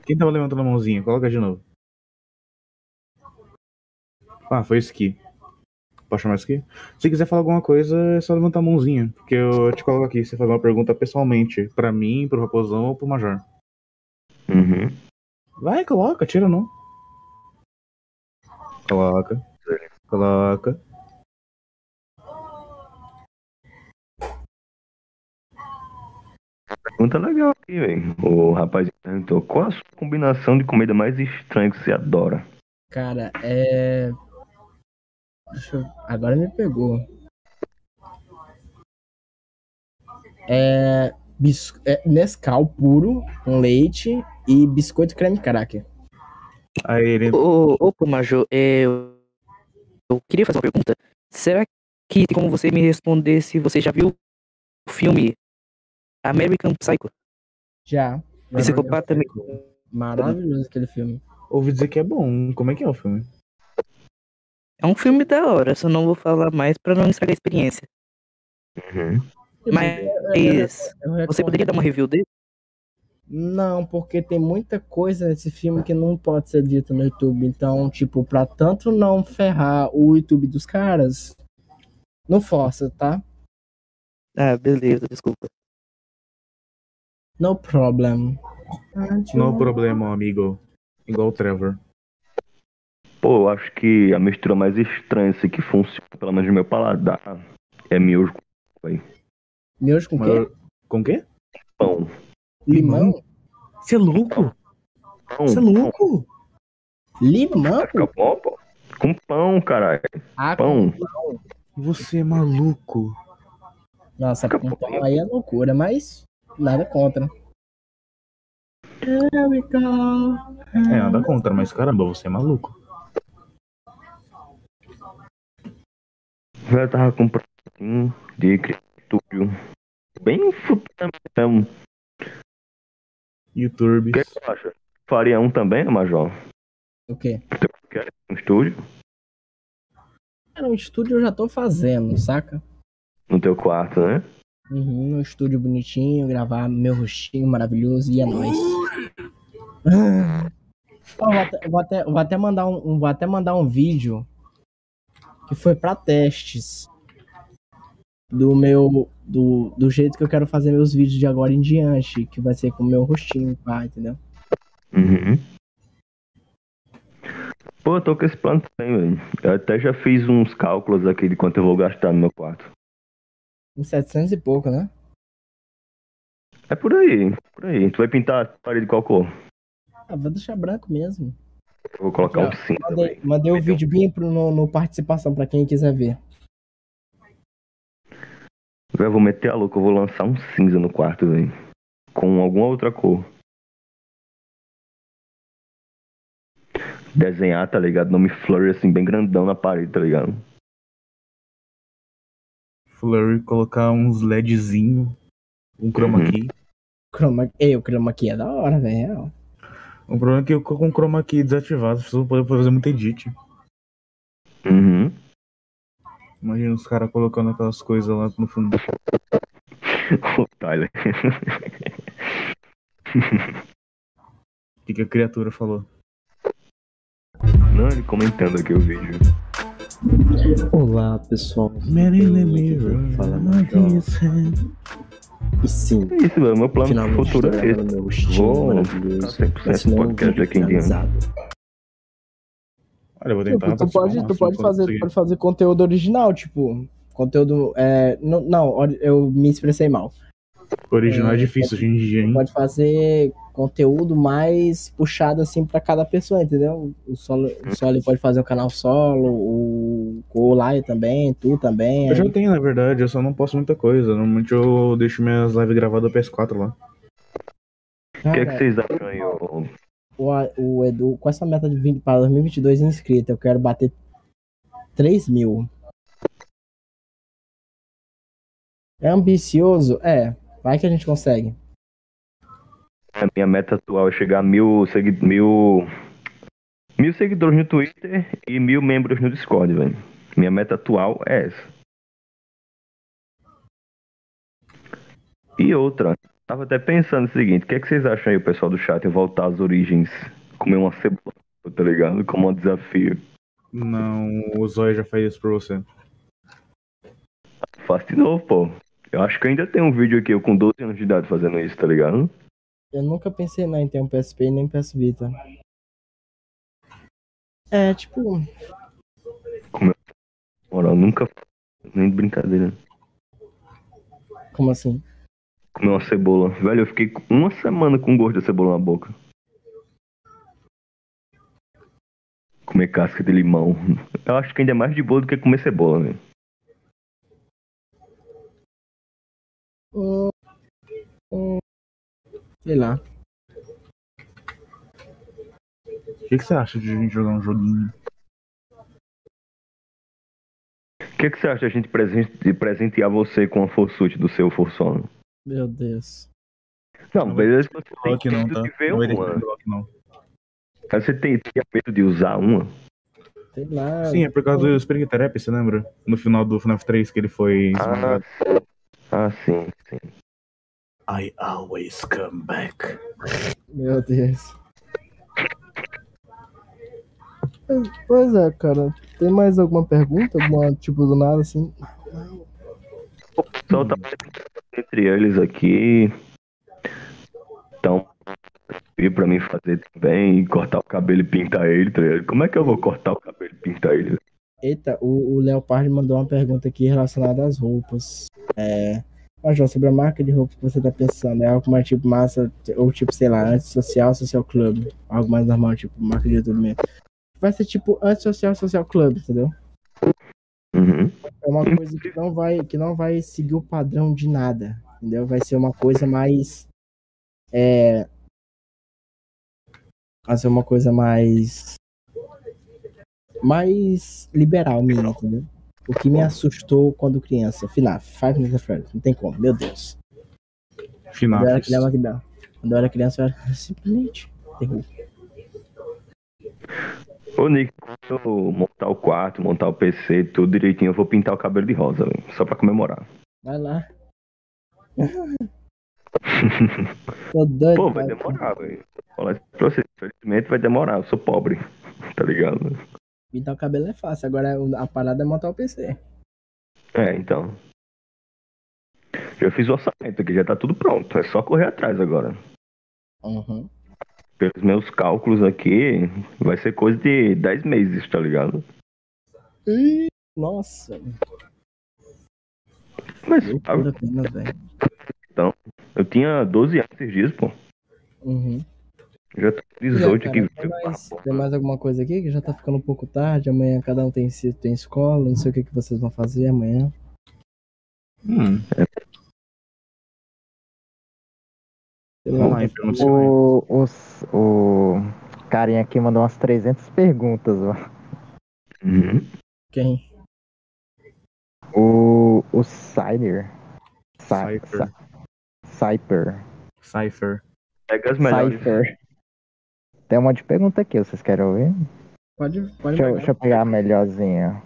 Quem tava levantando a mãozinha? Coloca de novo. Ah, foi isso aqui. Pode chamar isso aqui? Se quiser falar alguma coisa, é só levantar a mãozinha. Porque eu te coloco aqui, você faz uma pergunta pessoalmente. Pra mim, pro Raposão ou pro Major. Uhum. Vai, coloca, tira não. Coloca. Coloca. Pergunta legal aqui, velho. O rapaz perguntou: qual a sua combinação de comida mais estranha que você adora? Cara, é. Deixa eu... Agora me pegou. É. Bis... é Nescau puro, com leite e biscoito creme cracker. Aí ele. Ô, ô, pô, Major, é, eu, eu queria fazer uma pergunta. Será que tem como você me responder se você já viu o filme American Psycho? Já. Psicopata me... Maravilhoso aquele filme. Ouvi dizer que é bom. Como é que é o filme? É um filme da hora, só não vou falar mais pra não estragar a experiência. Uhum. Mas Eu você recomendo. poderia dar uma review dele? Não, porque tem muita coisa nesse filme que não pode ser dita no YouTube. Então, tipo, pra tanto não ferrar o YouTube dos caras, não força, tá? Ah, beleza, desculpa. No problem. Não problema, amigo. Igual o Trevor. Pô, eu acho que a mistura mais estranha assim, que funciona, pelo menos no meu paladar, é miojo com Miojo com quê? Com o quê? pão. Limão? Você é louco? Pão, Você é louco? Limão? Vai ficar bom, pô. Com pão, caralho. Ah, Pão. Você é maluco. Nossa, Fica com pão aí é loucura, mas nada contra. Here we go. É, nada contra, mas caramba, você é maluco. Eu tava com um projetinho de criatura. Bem futuramente. YouTube. O que, tu acha? Faria um também, Major? O quê? Quer um estúdio? Cara, um estúdio eu já tô fazendo, saca? No teu quarto, né? Uhum, um estúdio bonitinho, gravar meu rostinho maravilhoso e é nóis. Vou, até, vou, até, vou até mandar um, um- vou até mandar um vídeo que foi pra testes do meu do, do jeito que eu quero fazer meus vídeos de agora em diante, que vai ser com o meu rostinho, pá, entendeu? Uhum. Pô, eu tô com esse plano também, velho. Eu até já fiz uns cálculos aqui de quanto eu vou gastar no meu quarto. Em 700 e pouco, né? É por aí, por aí. Tu vai pintar a parede de qual cor? Ah, vou deixar branco mesmo. Eu vou colocar um cinza, Mandei, mandei o ter um- vídeo bem pro, no, no participação pra quem quiser ver. Eu vou meter a louca, eu vou lançar um cinza no quarto, velho. Com alguma outra cor. Desenhar, tá ligado? Nome Flurry assim, bem grandão na parede, tá ligado? Flurry, colocar uns LEDzinho, um chroma Uhum. key. Chroma, Ei, o chroma aqui é da hora, velho. O problema é que eu com o chroma key desativado, as pessoas vão poder fazer muito edit. Uhum. Imagina os caras colocando aquelas coisas lá no fundo. o Tyler. O que, que a criatura falou? Não, ele comentando aqui o vídeo. Olá pessoal, Man in the mirror, Fala, Major. hand. e sim, É isso, velho. Meu plano finalmente futuro é esse. meu Vou maravilhoso, ficar 100% mas não é um podcast aqui em diante. Olha, eu vou tentar. Tipo, tu pode, tu pode fazer, conseguir. pode fazer conteúdo original, tipo, conteúdo. É, não, não, eu me expressei mal. Original é, É, difícil hoje em dia, hein? Pode fazer conteúdo mais puxado assim pra cada pessoa, entendeu? O solo, o solo pode fazer um canal solo, o Colaio também, tu também. Eu aí- já tenho, na verdade, eu só não posto muita coisa. Normalmente eu deixo minhas lives gravadas no PS4 lá. O que, é que vocês acham aí, ô? o, o Edu, com essa meta de 20 para 2022 inscritos, eu quero bater 3 mil. É ambicioso? É. Vai que a gente consegue. A minha meta atual é chegar a mil, segui mil, mil seguidores no Twitter e mil membros no Discord, velho. Minha meta atual é essa. E outra, tava até pensando o seguinte, o que, é que vocês acham aí, o pessoal do chat, em voltar às origens, comer uma cebola, tá ligado? Como um desafio. Não, o Zóio já faz isso pra você. Faço de novo, pô. Eu acho que ainda tem um vídeo aqui, eu com 12 anos de idade fazendo isso, tá ligado? Eu nunca pensei não, em ter um PSP nem PS Vita. É, tipo, Moral, nunca. Nem de brincadeira. como assim? Comer uma cebola. Velho, eu fiquei uma semana com gosto de cebola na boca. Comer casca de limão. Eu acho que ainda é mais de boa do que comer cebola, velho. Sei lá. O que, que você acha de a gente jogar um joguinho? O que, que você acha de a gente presen- de presentear você com a Forsuit do seu Forsono? Meu Deus. Não, beleza que você tem Block não, medo tá? de ver Não uma. não. Mas Você tem, tinha medo de usar uma? Sei lá. Sim, é por causa do Spirit Therapy, você lembra? No final do FNAF 3 que ele foi Ah, esmagado. ah, sim, sim. I always come back. Meu Deus. Pois é, cara. Tem mais alguma pergunta? Alguma tipo do nada assim? O pessoal tá entre eles aqui. Então, pediu pra mim fazer também, cortar o cabelo e pintar ele, tá ligado? Como é que eu vou cortar o cabelo e pintar ele? Eita, o, o Leopard mandou uma pergunta aqui relacionada às roupas. É, Major, sobre a marca de roupa que você tá pensando, é algo mais tipo massa, ou tipo, sei lá, antissocial, social club. Algo mais normal, tipo, marca de mesmo. Vai ser tipo antissocial, social club, entendeu? Uhum. É uma coisa que não vai, que não vai seguir o padrão de nada, entendeu? Vai ser uma coisa mais. É. Vai ser uma coisa mais. Mais liberal minha, entendeu? O que me assustou quando criança. FNAF, Five Nights at Freddy's, não tem como, meu Deus. Quando eu era FNAF. criança, quando eu era criança, eu era simplesmente terror. Ô, Nick, quando eu montar o quarto, montar o PC, tudo direitinho, eu vou pintar o cabelo de rosa, velho. Só pra comemorar. Vai lá. Tô doido. Pô, vai cara. demorar, velho. Falar isso pra você. Infelizmente vai demorar, eu sou pobre. Tá ligado? Pintar o cabelo é fácil, agora a parada é montar o PC. É, então. Já fiz o orçamento aqui, já tá tudo pronto. É só correr atrás agora. Uhum. Pelos meus cálculos aqui, vai ser coisa de 10 meses, tá ligado? Ih, Nossa, Mas loucura apenas, velho. eu tinha 12 anos esses dias, pô. Uhum. Já tô com aí, 18 cara, aqui. tem, mais, tem mais alguma coisa aqui que já tá ficando um pouco tarde? Amanhã cada um tem, tem escola, não sei o que, que vocês vão fazer amanhã. Hum, lá, vamos lá, então. O, os- o carinha aqui mandou umas 300 perguntas, ó. Uhum. quem? O, o Cider. Cy- Cypher. Cy- Cyper. Cypher. Pega as melhores. Cypher. Tem um monte de pergunta aqui, vocês querem ouvir? Pode, pode Deixa eu, pegar. deixa eu pegar a melhorzinha.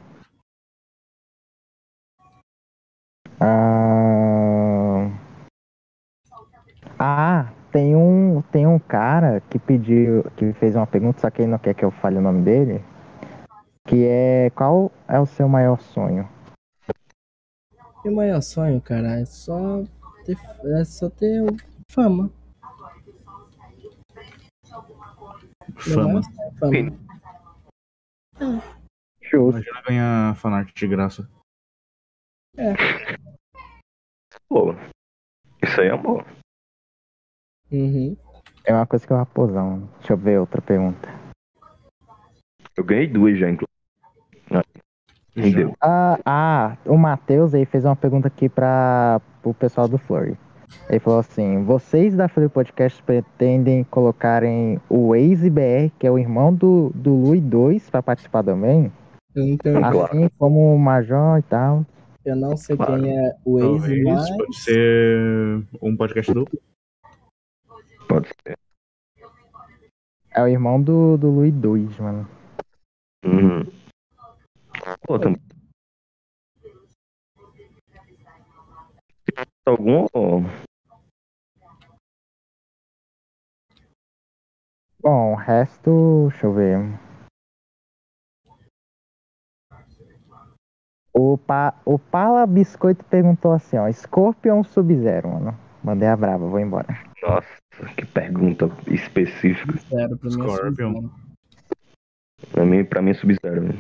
Ah, ah, tem um, tem um cara que pediu, que fez uma pergunta, só que ele não quer que eu fale o nome dele. Que é qual é o seu maior sonho? Meu maior sonho, cara, é só ter, é só ter fama. Fama. maior sonho é fama. Justo. Imagina ganhar fanart de graça. Pô, isso aí é amor. Uhum. É uma coisa que é o raposão. Deixa eu ver outra pergunta. Eu ganhei duas já, inclusive. Rendeu. Ah, ah, o Matheus aí fez uma pergunta aqui para o pessoal do Flurry. Ele falou assim: vocês da Flurry Podcast pretendem colocarem o Waze BR, que é o irmão do, do Lui 2, para participar também? Eu não tenho Claro. Assim como o Major e tal. Eu não sei Claro. quem é o Waze, Talvez, mas. pode ser um podcast duplo. Pode ser. É o irmão do, do Lui 2, mano. Uhum. Pô, também. Algum. Bom, o resto, deixa eu ver. O, pa, o Pala Biscoito perguntou assim, ó, Scorpion Sub-Zero, mano? Mandei a brava, vou embora. Nossa, que pergunta específica. Zero pra mim é Scorpion. Sub-Zero. Pra mim, pra mim é Sub-Zero, velho.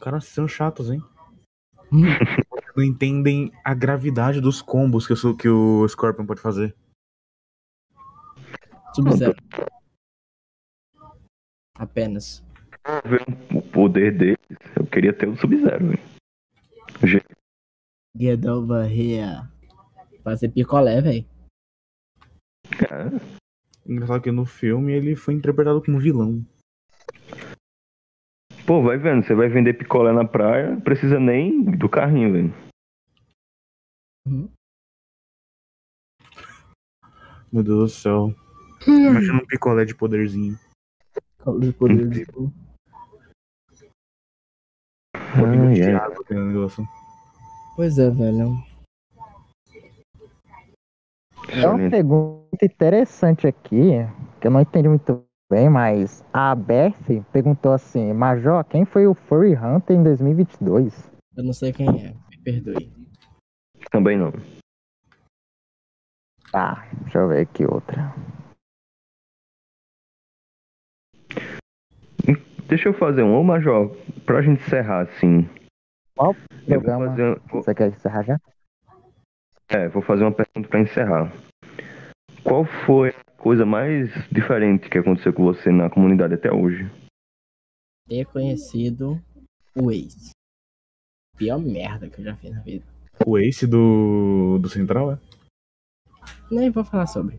Cara, vocês são chatos, hein? Não entendem a gravidade dos combos que o, que o Scorpion pode fazer. Sub-Zero. Apenas. O poder deles, eu queria ter o Sub-Zero, velho. Get over here. Fazer picolé, velho. Cara, Engraçado que no filme ele foi interpretado como vilão. Pô, vai vendo, você vai vender picolé na praia, não precisa nem do carrinho, velho. Meu Deus do céu. Imagina um picolé de poderzinho. De poder de- Um pouquinho Ai, de ai. água aquele negócio. Pois é, velho. É uma pergunta interessante aqui, que eu não entendi muito bem, mas a Beth perguntou assim, Major, quem foi o Furry Hunter em 2022? Eu não sei quem é. Me perdoe. Também não. Tá, deixa eu ver aqui outra. Deixa eu fazer um, ô Major, pra gente encerrar assim. Qual Eu programa fazer. você quer encerrar já? É, vou fazer uma pergunta pra encerrar. Qual foi a coisa mais diferente que aconteceu com você na comunidade até hoje? Ter conhecido o ex. Pior merda que eu já fiz na vida. O Ace do, do Central, é? Nem vou falar sobre.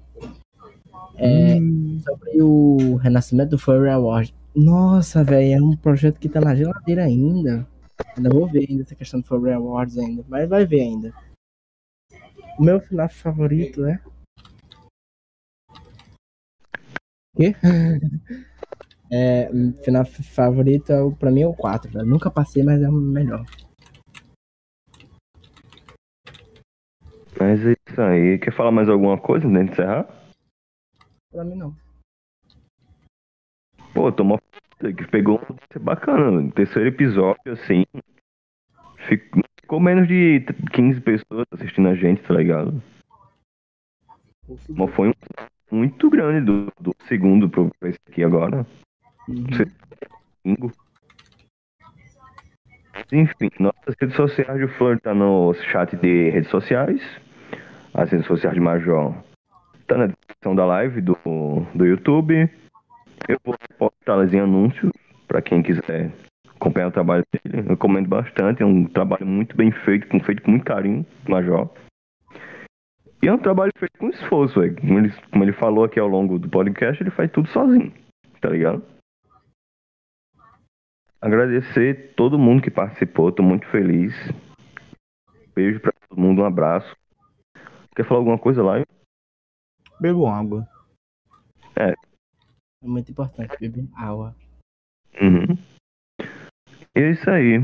É, sobre o renascimento do Furry Award. Nossa, velho, é um projeto que tá na geladeira ainda. Ainda vou ver ainda essa questão do Furry Awards ainda, mas vai ver ainda. O meu final favorito é. Quê? É, final favorito é, o- pra mim é o 4, velho. Nunca passei, mas é o melhor. Mas é isso aí. Quer falar mais alguma coisa antes de encerrar? Pra mim não. Pô, tomou que pegou um bacana. Terceiro episódio, assim. Ficou, ficou menos de 15 pessoas assistindo a gente, tá ligado? Mas foi um muito grande do, do segundo pro pra esse aqui agora. Uhum. Enfim, nossas redes sociais de Flor tá no chat de redes sociais. As redes sociais de Major tá na descrição da live do, do YouTube. Eu vou postá-las em anúncios para quem quiser acompanhar o trabalho dele. Eu recomendo bastante, é um trabalho muito bem feito, com feito com muito carinho, Major. E é um trabalho feito com esforço, velho. Como ele, como ele falou aqui ao longo do podcast, ele faz tudo sozinho, tá ligado? Agradecer todo mundo que participou, tô muito feliz. Beijo pra todo mundo, um abraço. Quer falar alguma coisa lá? Bebo água. É muito importante beber água. Uhum. E é isso aí.